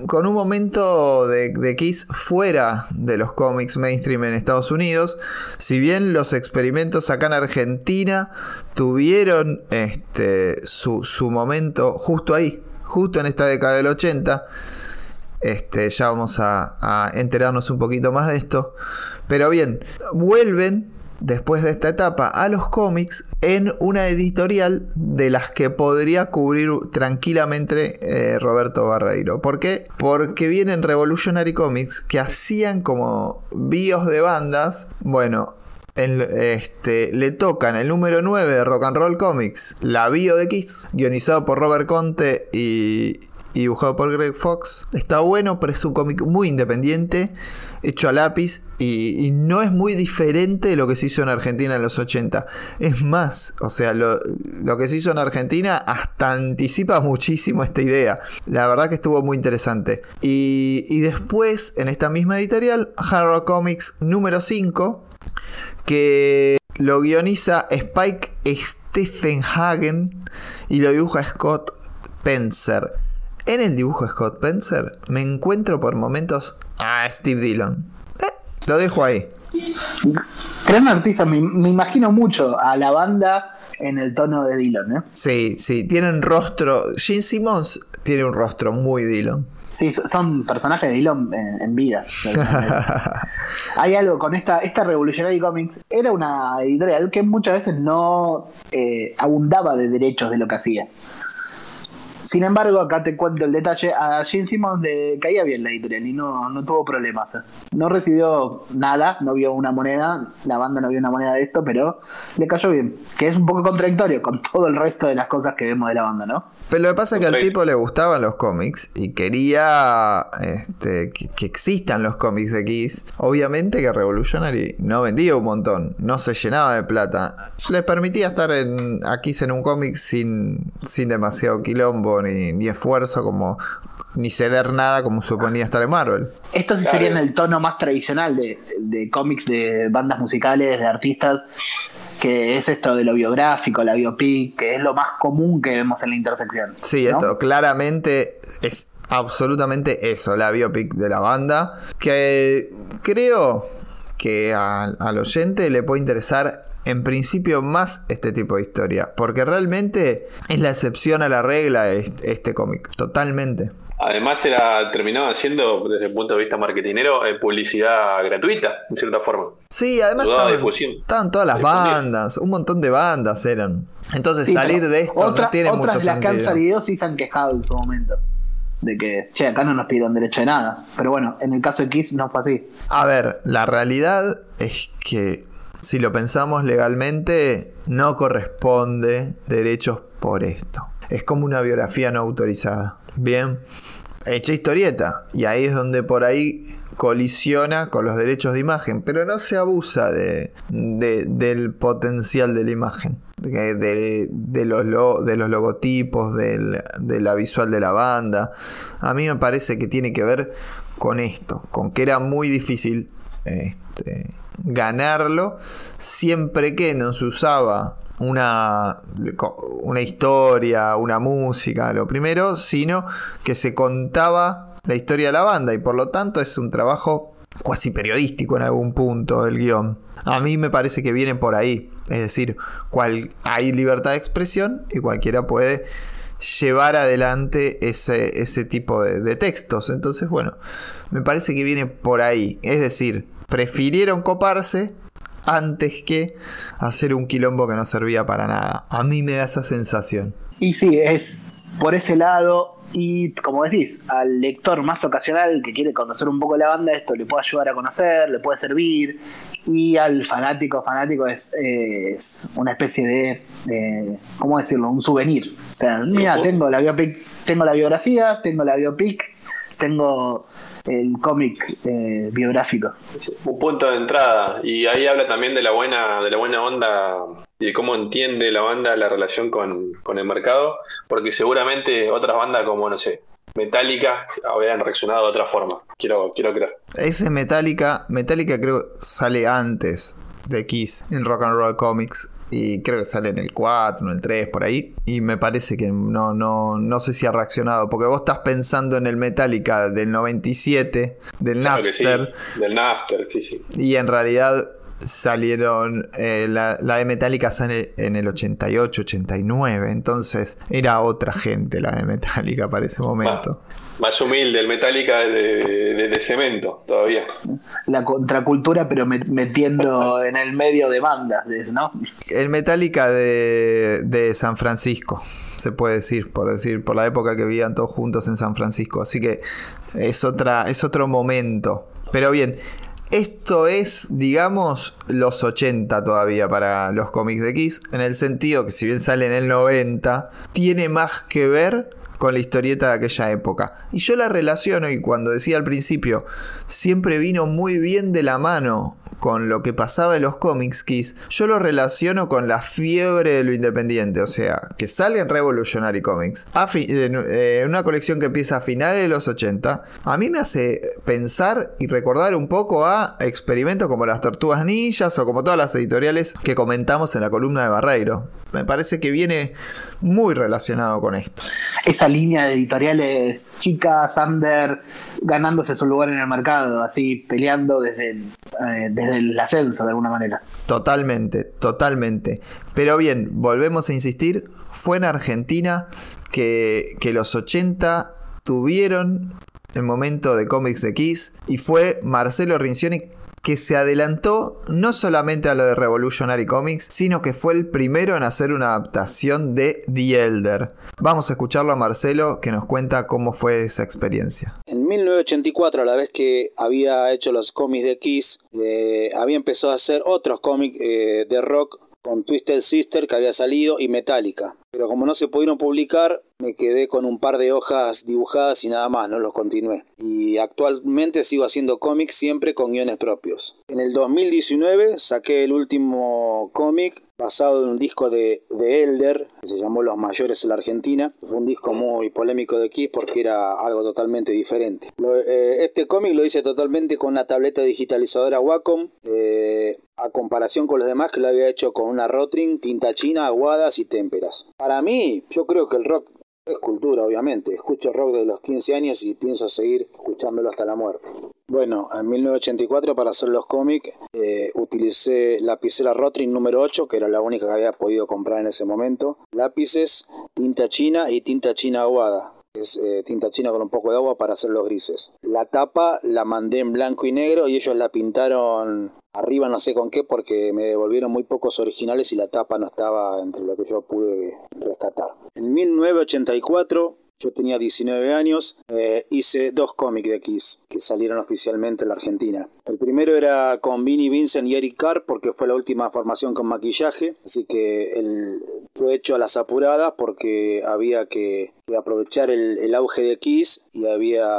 con un momento de, Kiss fuera de los cómics mainstream en Estados Unidos. Si bien los experimentos acá en Argentina tuvieron este su, su momento justo ahí, justo en esta década del 80. Este, ya vamos a enterarnos un poquito más de esto. Pero bien, vuelven después de esta etapa a los cómics en una editorial de las que podría cubrir tranquilamente eh, Roberto Barreiro. ¿Por qué? Porque vienen Revolutionary Comics que hacían como bios de bandas. Bueno, en- este, le tocan el número 9 de Rock and Roll Comics, la bio de Kiss, guionizado por Robert Conte y, y dibujado por Greg Fox. Está bueno, pero es un cómic muy independiente, hecho a lápiz y, no es muy diferente de lo que se hizo en Argentina en los 80. Es más, o sea, lo, que se hizo en Argentina hasta anticipa muchísimo esta idea. La verdad que estuvo muy interesante. Y, después, en esta misma editorial, Hard Rock Comics número 5 que lo guioniza Spike Stephenhagen y lo dibuja Scott Spencer. En el dibujo de Scott Spencer me encuentro por momentos a Steve Dillon. Eh, lo dejo ahí. Gran artista, me, me imagino mucho a la banda en el tono de Dylan, ¿eh? Sí, sí, tienen rostro. Gene Simmons tiene un rostro muy Dillon. Sí, so- son personajes de Dylan en, en vida. Hay algo con esta, esta Revolutionary Comics, era una editorial que muchas veces no eh, abundaba de derechos de lo que hacía. Sin embargo, acá te cuento el detalle, a Gene Simmons le caía bien la editorial y no, no tuvo problemas. No recibió nada, no vio una moneda, la banda no vio una moneda de esto, pero le cayó bien. Que es un poco contradictorio con todo el resto de las cosas que vemos de la banda, ¿no? Pero lo que pasa es que al tipo le gustaban los cómics y quería este, que, que existan los cómics de Kiss. Obviamente que Revolutionary no vendía un montón, no se llenaba de plata. Le permitía estar en, a Kiss en un cómic sin, sin demasiado quilombo ni, ni esfuerzo, como ni ceder nada como suponía estar en Marvel. Esto sí Claro. sería en el tono más tradicional de, de cómics de bandas musicales, de artistas, que es esto de lo biográfico, la biopic, que es lo más común que vemos en la intersección. Sí, ¿no? esto claramente es absolutamente eso, la biopic de la banda. Que creo que al, al oyente le puede interesar en principio más este tipo de historia. Porque realmente es la excepción a la regla este, este cómic. Totalmente. Además era terminaba siendo, desde el punto de vista marketinero, eh, publicidad gratuita, en cierta forma. Sí, además estaban, difusión. estaban todas las bandas, un montón de bandas eran. Entonces Sí, salir de esto otra- no tiene otras mucho las que han salido sí se han quejado en su momento. De que, che, acá no nos pidieron derecho de nada. Pero bueno, en el caso de Kiss no fue así. A ver, la realidad es que si lo pensamos legalmente, no corresponde derechos por esto. Es como una biografía no autorizada. Bien, hecha historieta. Y ahí es donde por ahí colisiona con los derechos de imagen, pero no se abusa de, de- del potencial de la imagen, de, de- los, lo- de los logotipos, de la visual de la banda. A mí me parece que tiene que ver con esto, con que era muy difícil este, ganarlo siempre que no se usaba una, una historia, una música, lo primero, sino que se contaba la historia de la banda y por lo tanto es un trabajo cuasi periodístico en algún punto el guion. A mí me parece que viene por ahí, es decir, cual, hay libertad de expresión y cualquiera puede llevar adelante ese, ese tipo de, de textos. Entonces, bueno, me parece que viene por ahí. Es decir, prefirieron coparse antes que hacer un quilombo que no servía para nada. A mí me da esa sensación. Y sí, es por ese lado. Y como decís, al lector más ocasional que quiere conocer un poco la banda, esto le puede ayudar a conocer, le puede servir. Y al fanático, fanático es, es una especie de, de, ¿cómo decirlo? Un souvenir. O sea, mira, tengo la biopic, tengo la biografía, tengo la biopic, tengo el cómic eh, biográfico. Un punto de entrada. Y ahí habla también de la buena, de la buena onda y de cómo entiende la banda la relación con, con el mercado. Porque seguramente otras bandas como, no sé, Metallica habrían reaccionado de otra forma. Quiero, quiero creer. Ese Metallica, Metallica creo sale antes de Kiss en Rock and Roll Comics. Y creo que sale en el 4, en el 3, por ahí. Y me parece que no, no, no sé si ha reaccionado. Porque vos estás pensando en el Metallica del 97, del Claro que sí, Napster. del Napster, sí, sí. Y en realidad salieron, eh, la, la de Metallica sale en el 88, 89, entonces era otra gente la de Metallica para ese momento. Más humilde, el Metallica de, de- de cemento todavía. La contracultura, pero met- metiendo en el medio de bandas, ¿no? El Metallica de, de San Francisco, se puede decir, por decir, por la época que vivían todos juntos en San Francisco. Así que es otra, es otro momento. Pero bien, esto es, digamos, los 80 todavía para los cómics de Kiss, en el sentido que si bien sale en el 90, tiene más que ver con la historieta de aquella época. Y yo la relaciono, y cuando decía al principio, siempre vino muy bien de la mano con lo que pasaba en los cómics Kiss, yo lo relaciono con la fiebre de lo independiente, o sea, que salga en Revolutionary Comics, fi- en eh, una colección que empieza a finales de los 80, a mí me hace pensar y recordar un poco a experimentos como las Tortugas Ninjas o como todas las editoriales que comentamos en la columna de Barreiro. Me parece que viene muy relacionado con esto. Esa línea de editoriales chicas, under, ganándose su lugar en el mercado, así peleando desde el, eh, desde el ascenso de alguna manera. Totalmente, totalmente. Pero bien, volvemos a insistir, fue en Argentina que, que los 80 tuvieron el momento de cómics de Kiss y fue Marcelo Rincioni que se adelantó no solamente a lo de Revolutionary Comics, sino que fue el primero en hacer una adaptación de The Elder. Vamos a escucharlo a Marcelo que nos cuenta cómo fue esa experiencia. En 1984, a la vez que había hecho los cómics de Kiss, eh, había empezado a hacer otros cómics eh, de rock con Twisted Sister que había salido y Metallica. Pero como no se pudieron publicar, me quedé con un par de hojas dibujadas y nada más, no los continué. Y actualmente sigo haciendo cómics siempre con guiones propios. En el 2019 saqué el último cómic basado en un disco de, de Elder, que se llamó Los Mayores en la Argentina. Fue un disco muy polémico de Kiss porque era algo totalmente diferente. Eh, este cómic lo hice totalmente con una tableta digitalizadora Wacom, eh, a comparación con los demás que lo había hecho con una Rotring, tinta china, aguadas y témperas. Para mí, yo creo que el rock es cultura, obviamente. Escucho rock desde los 15 años y pienso seguir escuchándolo hasta la muerte. Bueno, en 1984 para hacer los cómics eh, utilicé lapicera Rotring número 8, que era la única que había podido comprar en ese momento. Lápices, tinta china y tinta china aguada. Es eh, tinta china con un poco de agua para hacer los grises. La tapa la mandé en blanco y negro y ellos la pintaron arriba no sé con qué porque me devolvieron muy pocos originales y la tapa no estaba entre lo que yo pude rescatar. En 1984 yo tenía 19 años, eh, hice dos cómics de Kiss que salieron oficialmente en la Argentina. El primero era con Vinnie Vincent y Eric Carr porque fue la última formación con maquillaje, así que el- fue hecho a las apuradas porque había que, que aprovechar el, el auge de Kiss y había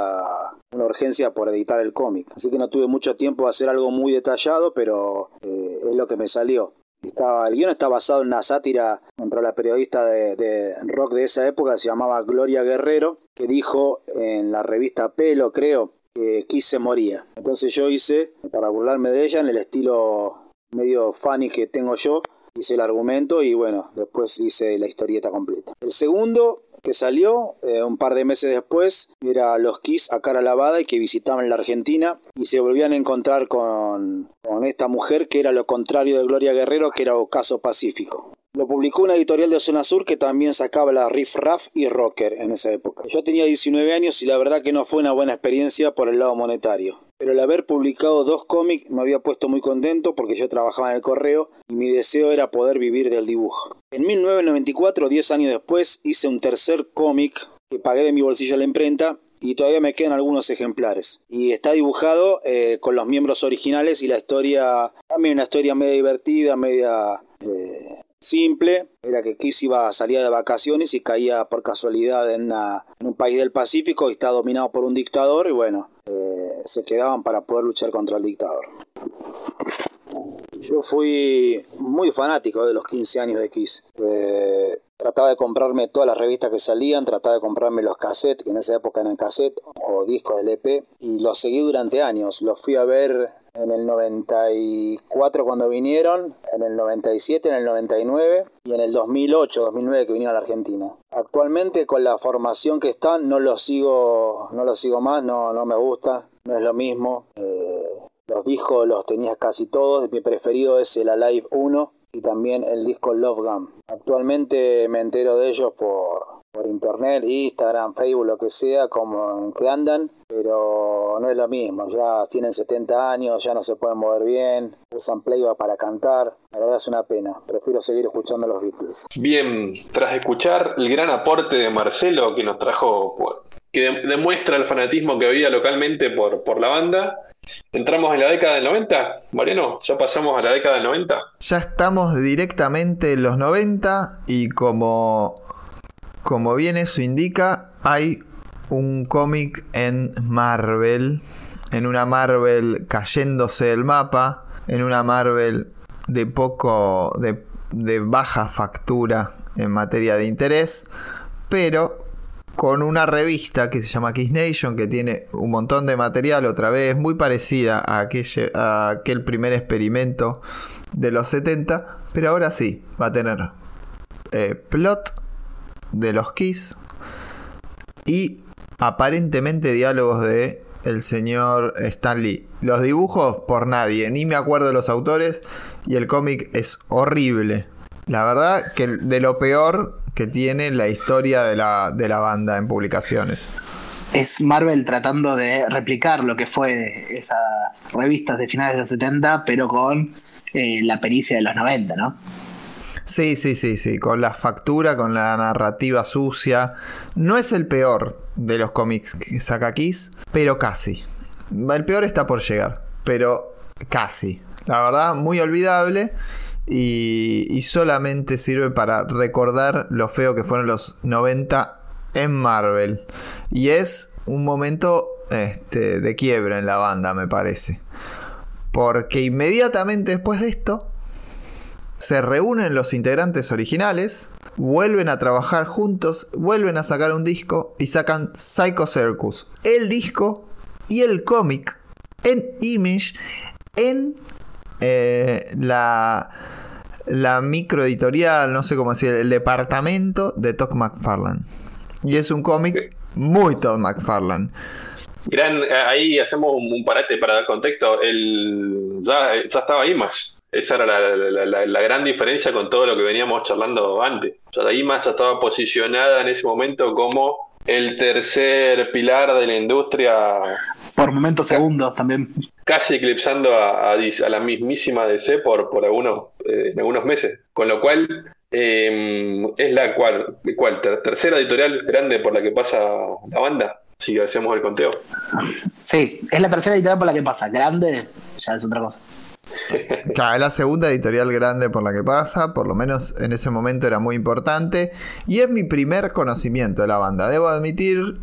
una urgencia por editar el cómic. Así que no tuve mucho tiempo de hacer algo muy detallado, pero eh, es lo que me salió. Estaba, el guion está basado en una sátira contra la periodista de, de rock de esa época, se llamaba Gloria Guerrero, que dijo en la revista Pelo, creo, que Kiss se moría. Entonces yo hice, para burlarme de ella, en el estilo medio funny que tengo yo, hice el argumento y bueno, después hice la historieta completa. El segundo que salió eh, un par de meses después era los Kiss a cara lavada y que visitaban la Argentina y se volvían a encontrar con, con esta mujer que era lo contrario de Gloria Guerrero, que era Ocaso Pacífico. Lo publicó una editorial de Zona Sur que también sacaba la Riff Raff y Rocker en esa época. Yo tenía 19 años y la verdad que no fue una buena experiencia por el lado monetario. Pero el haber publicado dos cómics me había puesto muy contento porque yo trabajaba en el correo y mi deseo era poder vivir del dibujo. En 1994, 10 años después, hice un tercer cómic que pagué de mi bolsillo a la imprenta y todavía me quedan algunos ejemplares. Y está dibujado eh, con los miembros originales y la historia, también una historia media divertida, media eh, simple. Era que Kiss iba a salir de vacaciones y caía por casualidad en un país del Pacífico y está dominado por un dictador y bueno, eh, se quedaban para poder luchar contra el dictador. Yo fui muy fanático de los 15 años de Kiss. Eh, trataba de comprarme todas las revistas que salían, trataba de comprarme los cassettes, que en esa época eran cassettes o discos del EP, y los seguí durante años. Los fui a ver en el 94 cuando vinieron, en el 97, en el 99 y en el 2008, 2009 que vinieron a la Argentina. Actualmente con la formación que están no los sigo, no los sigo más, no, no me gusta, no es lo mismo. Eh, Los discos los tenías casi todos. Mi preferido es el Alive 1 y también el disco Love Gun. Actualmente me entero de ellos por, por internet, Instagram, Facebook, lo que sea, como en que andan, pero no es lo mismo. Ya tienen 70 años, ya no se pueden mover bien, usan playback para cantar. La verdad es una pena. Prefiero seguir escuchando a los Beatles. Bien, tras escuchar el gran aporte de Marcelo que nos trajo, por- que de- demuestra el fanatismo que había localmente por, por la banda, entramos en la década del 90. Mariano, ya pasamos a la década del 90. Ya estamos directamente en los 90 y como, como bien eso indica, hay un cómic en Marvel, en una Marvel cayéndose del mapa, en una Marvel de poco, de, baja factura en materia de interés, pero con una revista que se llama Kiss Nation, que tiene un montón de material, otra vez, muy parecida a aquel primer experimento de los 70, pero ahora sí, va a tener eh, plot de los Kiss y aparentemente diálogos de el señor Stan Lee. Los dibujos por nadie, ni me acuerdo de los autores y el cómic es horrible. La verdad que de lo peor que tiene la historia de la, de la banda en publicaciones. Es Marvel tratando de replicar lo que fue esas revistas de finales de los 70, pero con eh, la pericia de los 90, ¿no? Sí, sí, sí, sí, con la factura, con la narrativa sucia. No es el peor de los cómics que saca Kiss, pero casi. El peor está por llegar, pero casi. La verdad, muy olvidable y, solamente sirve para recordar lo feo que fueron los 90 en Marvel. Y es un momento este, de quiebra en la banda, me parece. Porque inmediatamente después de esto, se reúnen los integrantes originales, vuelven a trabajar juntos, vuelven a sacar un disco y sacan Psycho Circus, el disco y el cómic en Image en eh, la, la microeditorial, no sé cómo decir, el departamento de Todd McFarlane. Y es un cómic muy Todd McFarlane. Gran, ahí hacemos un, un parate para dar contexto. El, ya, ya estaba Image. Esa era la, la- la- la gran diferencia con todo lo que veníamos charlando antes. O sea, la Image ya estaba posicionada en ese momento como el tercer pilar de la industria, Por momentos segundos también. casi eclipsando a, a la mismísima DC por, por algunos, eh, en algunos meses. Con lo cual, eh, es la cual, cual ter- tercera editorial grande por la que pasa la banda, si hacemos el conteo. Sí, es la tercera editorial por la que pasa. Grande, ya es otra cosa. Claro, es la segunda editorial grande por la que pasa, por lo menos en ese momento era muy importante. Y es mi primer conocimiento de la banda. Debo admitir,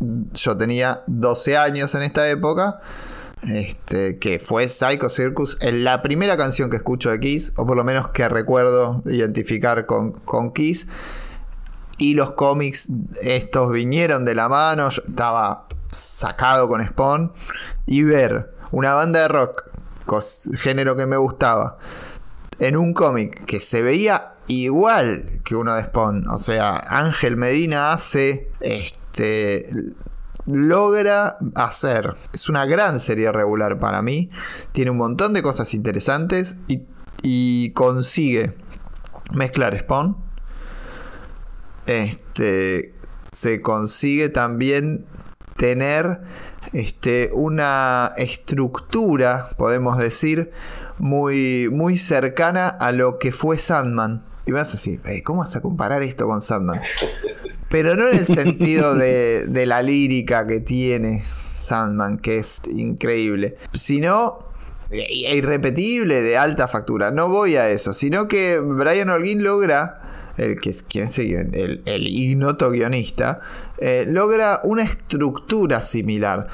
yo tenía 12 años en esta época. Este, que fue Psycho Circus, la primera canción que escucho de Kiss, o por lo menos que recuerdo identificar con, con Kiss. Y los cómics, estos vinieron de la mano, estaba sacado con Spawn. Y ver una banda de rock, género que me gustaba, en un cómic que se veía igual que uno de Spawn. O sea, Ángel Medina hace este. Logra hacer. Es una gran serie regular para mí. Tiene un montón de cosas interesantes y, y consigue mezclar Spawn. Este. Se consigue también tener este, una estructura, podemos decir, muy, muy cercana a lo que fue Sandman. Y vas a decir, "Ey, ¿cómo vas a comparar esto con Sandman? Pero no en el sentido de, de la lírica que tiene Sandman, que es increíble, sino e- e irrepetible, de alta factura. No voy a eso, sino que Brian Holguín logra, el que es el, el- ignoto guionista, eh, logra una estructura similar,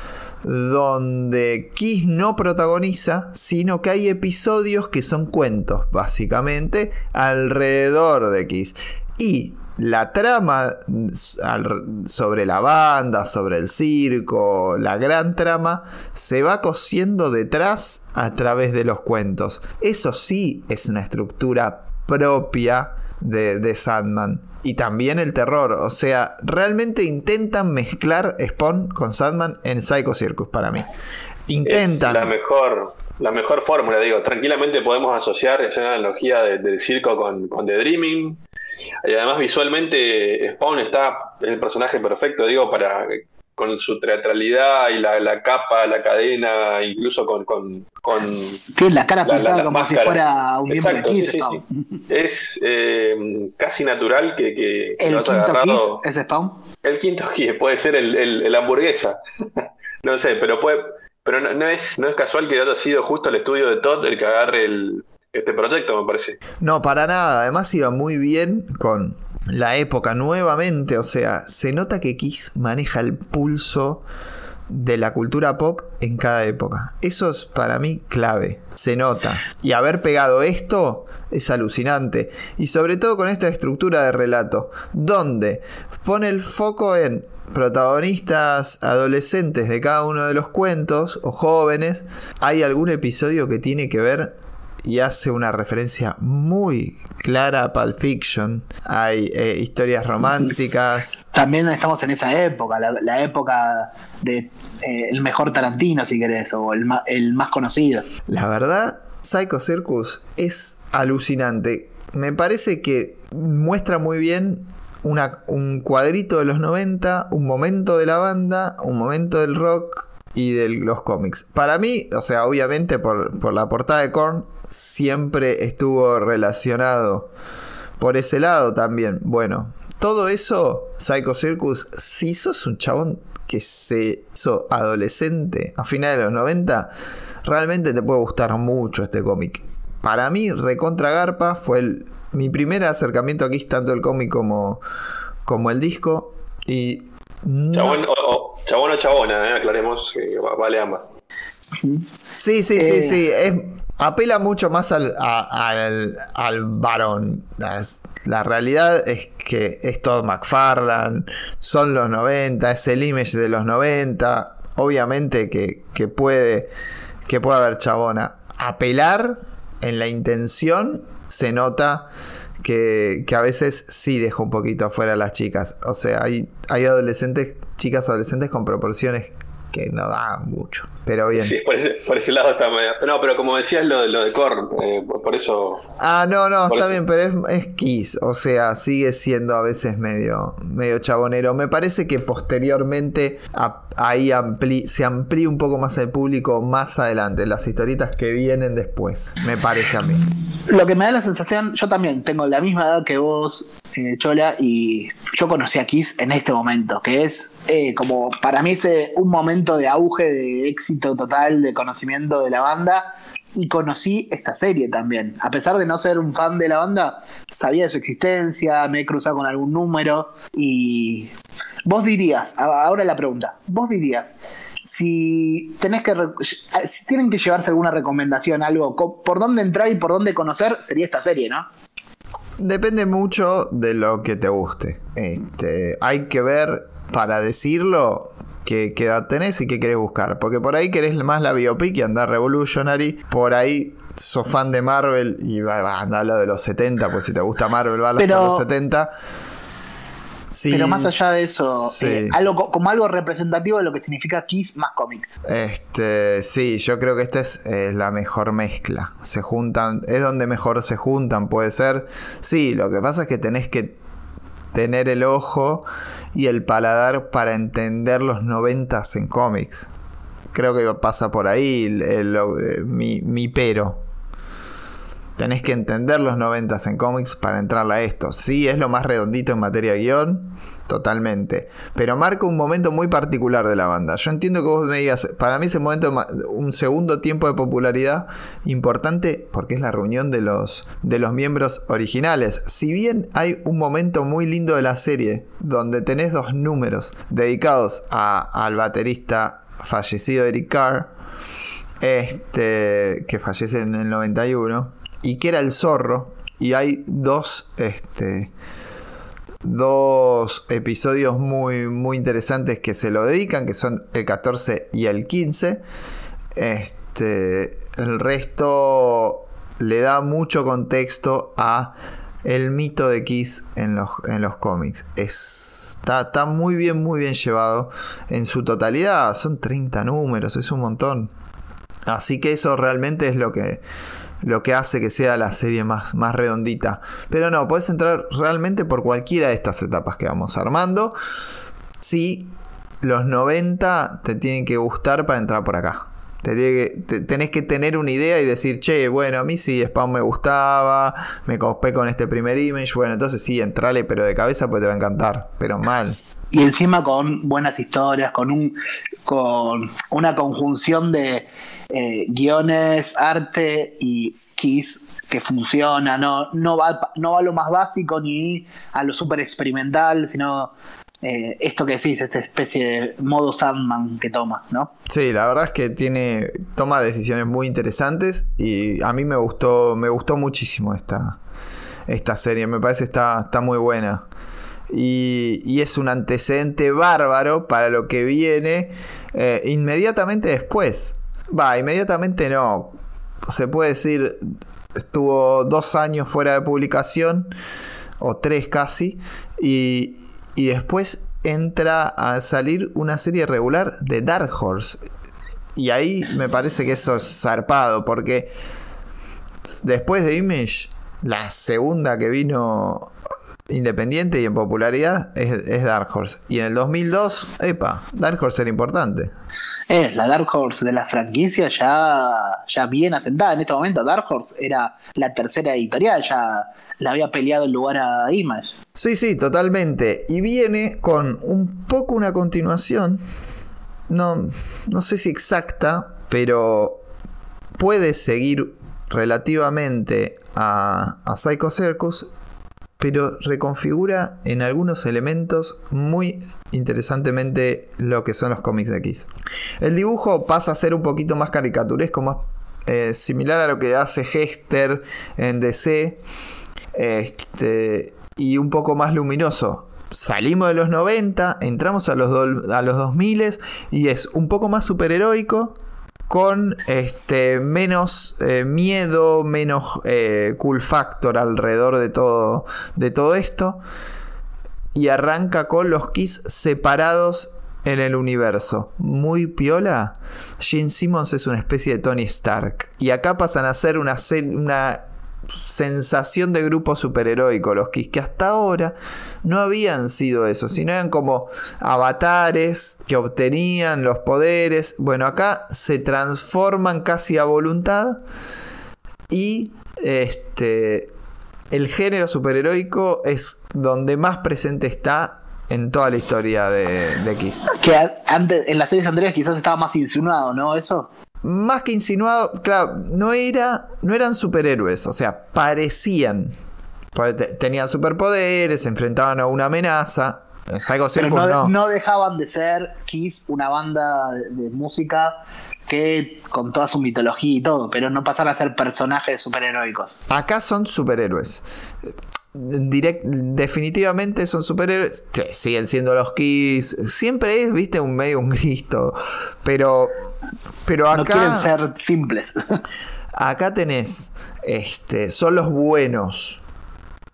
donde Kiss no protagoniza, sino que hay episodios que son cuentos, básicamente, alrededor de Kiss. Y la trama al- sobre la banda, sobre el circo, la gran trama, se va cosiendo detrás a través de los cuentos. Eso sí es una estructura propia de, de Sandman. Y también el terror. O sea, realmente intentan mezclar Spawn con Sandman en Psycho Circus para mí. Intentan. La mejor, la mejor fórmula, digo. Tranquilamente podemos asociar esa analogía de- del circo con, con The Dreaming. Y además visualmente Spawn está es el personaje perfecto, digo, para con su teatralidad y la, la capa, la cadena, incluso con, con, con Tiene la cara La- la- pintada la como máscara. si fuera un miembro Exacto, de Kiss. sí, sí, Spawn. es eh, casi natural que, que El quinto agarrado- Kiss es Spawn. El quinto Kiss puede ser el, el, el hamburguesa. no sé, pero puede, pero no, no es, no es casual que haya sido justo el estudio de Todd el que agarre el, este proyecto, me parece. No, para nada. Además iba muy bien con la época nuevamente. O sea, se nota que Kiss maneja el pulso de la cultura pop en cada época. Eso es para mí clave. Se nota. Y haber pegado esto es alucinante. Y sobre todo con esta estructura de relato, donde pone el foco en protagonistas adolescentes de cada uno de los cuentos o jóvenes. Hay algún episodio que tiene que ver y hace una referencia muy clara a Pulp Fiction. Hay eh, historias románticas. También estamos en esa época, la, la época de eh, el mejor Tarantino, si querés, o el, el más conocido. La verdad, Psycho Circus es alucinante. Me parece que muestra muy bien una- un cuadrito de los 90, un momento de la banda, un momento del rock y de los cómics. Para mí, o sea, obviamente por, por la portada de Korn, siempre estuvo relacionado por ese lado también. Bueno, todo eso, Psycho Circus, si sos un chabón que se hizo adolescente a finales de los 90, realmente te puede gustar mucho este cómic. Para mí, Recontra Garpa fue el- mi primer acercamiento aquí, tanto el cómic como, como el disco. Y no- Chabón o, o- chabón o chabona, eh, aclaremos que vale ambas. Sí, sí, sí, Eh. sí. Es, apela mucho más al, al, al varón. La realidad es que es Todd McFarlane, son los 90, es el image de los 90. Obviamente que, que puede, que puede haber chabona. Apelar en la intención se nota que, que a veces sí deja un poquito afuera a las chicas. O sea, hay, hay adolescentes, chicas adolescentes con proporciones que no dan mucho. Pero bien. Sí, por ese, por ese lado está medio- No, pero como decías lo, de- lo de Korn, eh, por, eso. Ah, no, no, está eso. bien, pero es, es Kiss, o sea, sigue siendo a veces medio, medio chabonero. Me parece que posteriormente a- ahí ampli- se amplía un poco más el público más adelante, las historietas que vienen después, me parece a mí. Lo que me da la sensación, yo también tengo la misma edad que vos, eh, Chola, y yo conocí a Kiss en este momento, que es eh, como para mí ese, un momento de auge, de éxito total, de conocimiento de la banda, y conocí esta serie también. A pesar de no ser un fan de la banda, sabía de su existencia, me he cruzado con algún número, y vos dirías, ahora la pregunta, vos dirías, si tenés que si tienen que llevarse alguna recomendación, algo, por dónde entrar y por dónde conocer, sería esta serie, ¿no? Depende mucho de lo que te guste. Este, hay que ver, para decirlo, qué, qué edad tenés y qué querés buscar. Porque por ahí querés más la biopic y andar Revolutionary. Por ahí sos fan de Marvel y va, va, anda a lo de los 70, pues si te gusta Marvel, va a los 70. Sí, Pero más allá de eso, Sí. eh, algo co- como algo representativo de lo que significa Kiss más cómics. Este, sí, yo creo que esta es eh, la mejor mezcla. Se juntan, es donde mejor se juntan, puede ser. Sí, lo que pasa es que tenés que tener el ojo y el paladar para entender los noventas en cómics. Creo que pasa por ahí el- eh, mi, pero. Tenés que entender los noventas en cómics para entrarle a esto. Sí, es lo más redondito en materia de guion, totalmente. Pero marca un momento muy particular de la banda. Yo entiendo que vos me digas, para mí ese momento, un segundo tiempo de popularidad importante porque es la reunión de los, de los miembros originales. Si bien hay un momento muy lindo de la serie, donde tenés dos números dedicados al baterista fallecido Eric Carr, este, que fallece en el 91, y que era el zorro, y hay dos, este, dos episodios muy, muy interesantes que se lo dedican, que son el 14 y el 15. Este, el resto le da mucho contexto a el mito de Kiss en los, en los cómics. Es, está, está muy bien, muy bien llevado en su totalidad. Son 30 números, es un montón. Así que eso realmente es lo que, lo que hace que sea la serie más, más redondita. Pero no, puedes entrar realmente por cualquiera de estas etapas que vamos armando. Si los 90 te tienen que gustar para entrar por acá. Te que- te- tenés que tener una idea y decir, che, bueno, a mí sí, Spawn me gustaba, me copé con este primer image, bueno, entonces sí, entrale, pero de cabeza pues te va a encantar, pero mal. Y encima con buenas historias, con un con una conjunción de eh, guiones, arte y Kiss que funciona, no, no, va, no va a lo más básico ni a lo súper experimental, sino eh, esto que decís, esta especie de modo Sandman que toma, ¿no? Sí, la verdad es que tiene toma decisiones muy interesantes y a mí me gustó me gustó muchísimo esta esta serie, me parece está está muy buena. Y, y es un antecedente bárbaro para lo que viene eh, inmediatamente después. Va, inmediatamente no. Se puede decir, estuvo dos años fuera de publicación, o tres casi, y, y después entra a salir una serie regular de Dark Horse. Y ahí me parece que eso es zarpado, porque después de Image, la segunda que vino independiente y en popularidad es, es Dark Horse. Y en el 2002, epa, Dark Horse era importante. Eh, la Dark Horse de la franquicia ya, ya bien asentada en este momento. Dark Horse era la tercera editorial, ya le había peleado el lugar a Image. Sí, sí, totalmente. Y viene con un poco una continuación. No, no sé si exacta, pero puede seguir relativamente a, a Psycho Circus, pero reconfigura en algunos elementos muy interesantemente lo que son los cómics de X. El dibujo pasa a ser un poquito más caricaturesco, más eh, similar a lo que hace Hester en DC. Este, y un poco más luminoso. Salimos de los 90, entramos a los, do- a los 2000 y es un poco más superheroico, con este, menos eh, miedo, menos eh, cool factor alrededor de todo, de todo esto. Y arranca con los Kiss separados en el universo. Muy piola. Gene Simmons es una especie de Tony Stark. Y acá pasan a ser una, una sensación de grupo superheroico los Kiss, que hasta ahora no habían sido eso, sino eran como avatares que obtenían los poderes. Bueno, acá se transforman casi a voluntad y este el género superheroico es donde más presente está en toda la historia de, de Kiss. Que antes, en las series anteriores quizás estaba más insinuado, ¿no? Eso. Más que insinuado, claro, no era, no eran superhéroes, o sea, parecían. Tenían superpoderes, se enfrentaban a una amenaza. Psycho Pero Circus no, no. no dejaban de ser Kiss, una banda de, de música que con toda su mitología y todo, pero no pasar a ser personajes superheroicos. Acá son superhéroes. Direct- definitivamente son superhéroes. que siguen siendo los Kiss. Siempre es, viste, un medio un Cristo. Pero. Pero No quieren acá. ser simples. Acá tenés. Este. Son los buenos.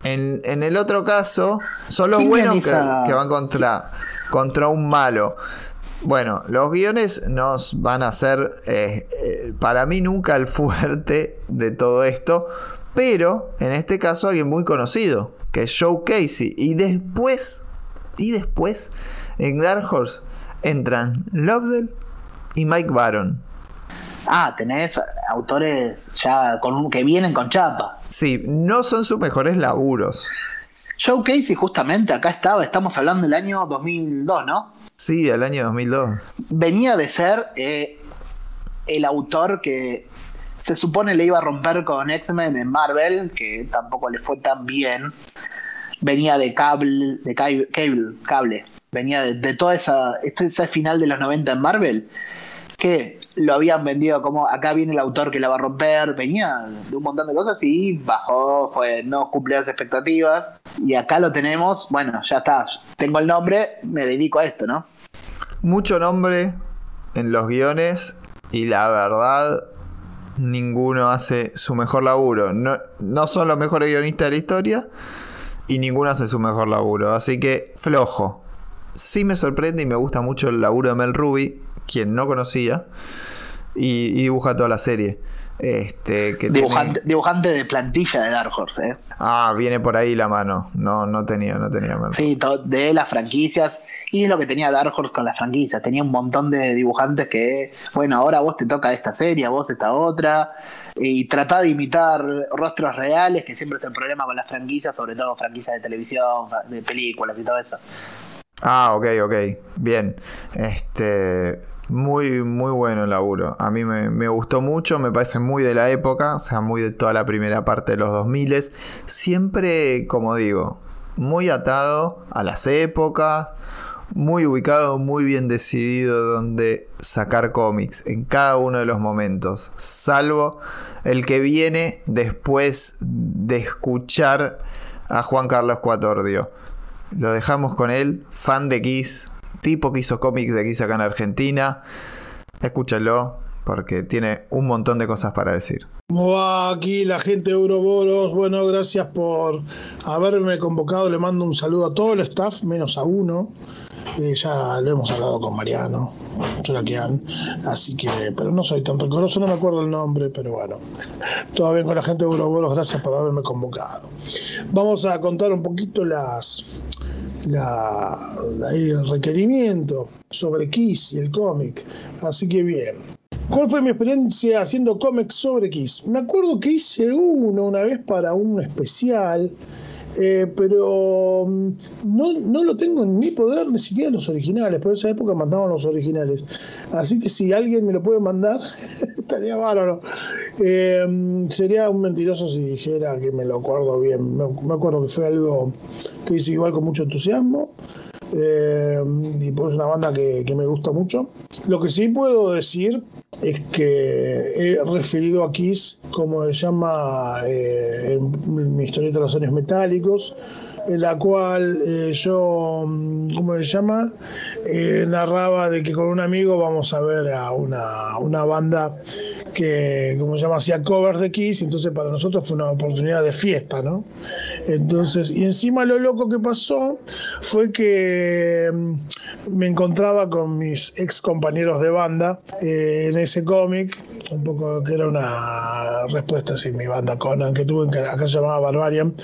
En, en el otro caso. Son los buenos que, van contra. contra un malo. Bueno, los guiones nos van a ser, eh, eh, para mí, nunca el fuerte de todo esto, pero en este caso alguien muy conocido, que es Joe Casey. Y después, y después, en Dark Horse entran Lovedale y Mike Baron. ah, tenés autores ya con que vienen con chapa. Sí, no son sus mejores laburos. Joe Casey justamente acá estaba, estamos hablando del año 2002, ¿no? Sí, del año 2002. venía de ser eh, el autor que se supone le iba a romper con X-Men en Marvel, que tampoco le fue tan bien. Venía de cable, de cable, cable, venía de, de toda esa, ese final de los 90 en Marvel, que lo habían vendido como acá viene el autor que la va a romper, venía de un montón de cosas y bajó, fue, no cumplió las expectativas. Y acá lo tenemos, bueno, ya está, tengo el nombre, me dedico a esto, ¿no? Mucho nombre en los guiones y la verdad ninguno hace su mejor laburo. No, no son los mejores guionistas de la historia y ninguno hace su mejor laburo. Así que flojo. Sí me sorprende y me gusta mucho el laburo de Mel Ruby, quien no conocía, y, y dibuja toda la serie. Este, que tiene- Dibujante, dibujante de plantilla de Dark Horse, ¿eh? Ah, viene por ahí la mano. No, no tenía, no tenía Mel Sí, de las franquicias. Y es lo que tenía Dark Horse con las franquicias. Tenía un montón de dibujantes que, bueno, ahora vos te toca esta serie, vos esta otra. Y tratá de imitar rostros reales, que siempre es el problema con las franquicias, sobre todo franquicias de televisión, de películas y todo eso. Ah, ok, ok. Bien. Este. Muy, muy bueno el laburo. A mí me, me gustó mucho, me parece muy de la época, o sea, muy de toda la primera parte de los 2000. Siempre, como digo, muy atado a las épocas, muy ubicado, muy bien decidido donde sacar cómics en cada uno de los momentos, salvo el que viene después de escuchar a Juan Carlos Cuatordio. Lo dejamos con él, fan de Kiss, tipo que hizo cómics de Kiss acá en Argentina. Escúchalo, porque tiene un montón de cosas para decir. ¿Cómo va aquí la gente de Euroboros? Bueno, gracias por haberme convocado. Le mando un saludo a todo el staff, menos a uno. Eh, ya lo hemos hablado con Mariano, Cholaquian, así que, pero no soy tan rencoroso, no me acuerdo el nombre, pero bueno, todo bien con la gente de Euroboros, gracias por haberme convocado. Vamos a contar un poquito las, la, la- el requerimiento sobre Kiss y el cómic, así que bien. ¿Cuál fue mi experiencia haciendo cómics sobre Kiss? Me acuerdo que hice uno una vez para un especial, eh, pero mm, no, no lo tengo en mi poder ni siquiera los originales, en esa época mandaban los originales. Así que si alguien me lo puede mandar, estaría bárbaro. Eh, sería un mentiroso si dijera que me lo acuerdo bien. Me acuerdo que fue algo que hice igual con mucho entusiasmo. Eh, y pues es una banda que, que me gusta mucho. Lo que sí puedo decir es que he referido a Kiss como se llama eh, en mi historieta de los años metálicos, en la cual eh, yo, mm, ¿cómo se llama? Narraba de que con un amigo vamos a ver a una, una banda que, como se llama, hacía covers de Kiss, entonces para nosotros fue una oportunidad de fiesta, ¿no? Entonces, y encima lo loco que pasó fue que mm, me encontraba con mis ex compañeros de banda eh, en ese cómic, un poco que era una respuesta así, mi banda Conan que tuve, que acá se llamaba Barbarian.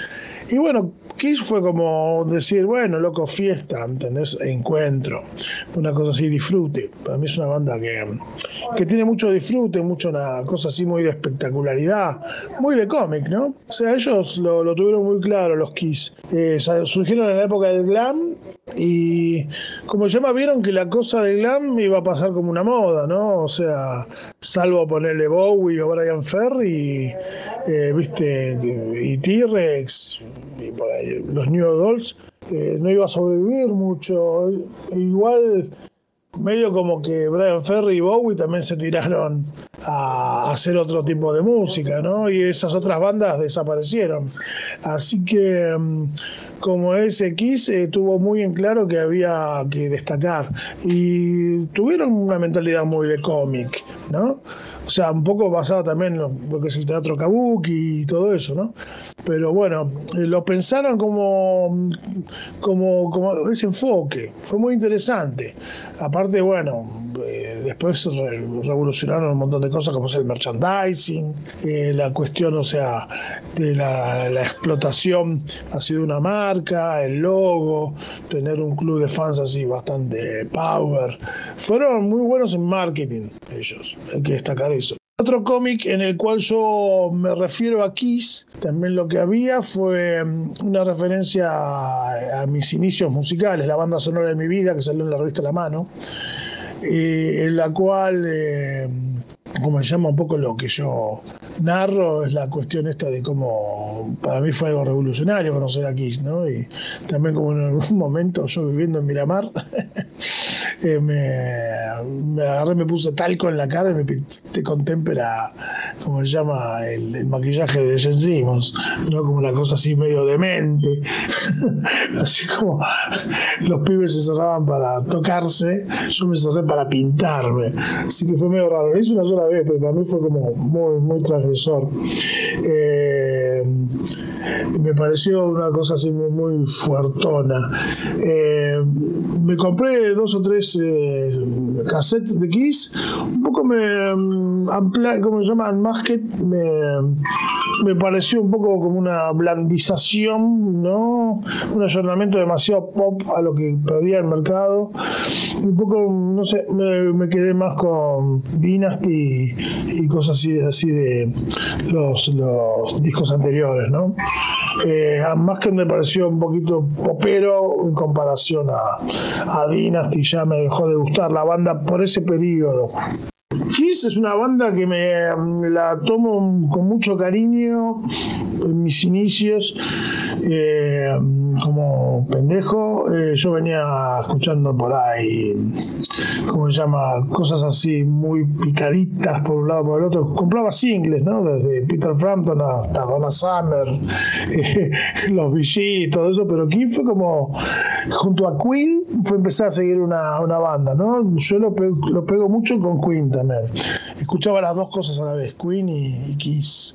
Y bueno, Kiss fue como decir, bueno, loco, fiesta, ¿entendés? Encuentro, una cosa así, disfrute. Para mí es una banda que, que tiene mucho disfrute, mucho una cosa así muy de espectacularidad, muy de cómic, ¿no? O sea, ellos lo, lo tuvieron muy claro, los Kiss. Eh, surgieron en la época del glam y, como llama, vieron que la cosa del glam iba a pasar como una moda, ¿no? O sea, salvo ponerle Bowie o Brian Ferry, eh, viste, y T-Rex, y por ahí, los New Dolls, eh, no iba a sobrevivir mucho. Igual, medio como que Brian Ferry y Bowie también se tiraron a hacer otro tipo de música, ¿no? Y esas otras bandas desaparecieron. Así que, mm, como ese Kiss, eh, tuvo muy en claro que había que destacar. Y tuvieron una mentalidad muy de cómic, ¿no? O sea, un poco basado también en lo, que es el teatro kabuki y todo eso, ¿no? Pero bueno, eh, lo pensaron como, como, como ese enfoque. Fue muy interesante. Aparte, bueno, eh, después re- revolucionaron un montón de cosas como es el merchandising, eh, la cuestión, o sea, de la, la explotación así de una marca, el logo, tener un club de fans así bastante power. Fueron muy buenos en marketing ellos, hay que destacar. Otro cómic en el cual yo me refiero a Kiss, también lo que había fue mm, una referencia a, mis inicios musicales, la banda sonora de mi vida que salió en la revista La Mano, eh, en la cual, eh, como se llama un poco lo que yo narro es la cuestión esta de cómo para mí fue algo revolucionario conocer a Kiss, ¿no? Y también como en algún momento yo viviendo en Miramar, eh, me, me agarré, me puse talco en la cara y me pinté con témpera, como se llama, el, maquillaje de Jen Simmons, ¿no? Como una cosa así medio demente, así como los pibes se cerraban para tocarse, yo me cerré para pintarme, así que fue medio raro, lo hice una sola vez, pero para mí fue como muy, muy transgresor. Eh, me pareció una cosa así muy, fuertona. Eh, me compré dos o tres eh, cassettes de Kiss, un poco me, ampla- ¿cómo se llama? Unmasked, me, me pareció un poco como una blandización, ¿no? Un ayornamiento demasiado pop a lo que pedía el mercado. Un poco, no sé, me, quedé más con Dynasty y cosas así, así de los, los discos anteriores, ¿no? Eh, que me pareció un poquito popero en comparación a, a Dynasty, ya me dejó de gustar la banda por ese periodo. Kiss es una banda que me mm, la tomo con mucho cariño en mis inicios eh, como pendejo eh, yo venía escuchando por ahí ¿cómo se llama? cosas así muy picaditas por un lado por el otro compraba singles ¿no? desde Peter Frampton hasta Donna Summer eh, los VG todo eso pero Kiss fue como junto a Queen fue empezar a seguir una, una banda ¿no? yo lo pego, lo pego mucho con Queen escuchaba las dos cosas a la vez, Queen y, y Kiss.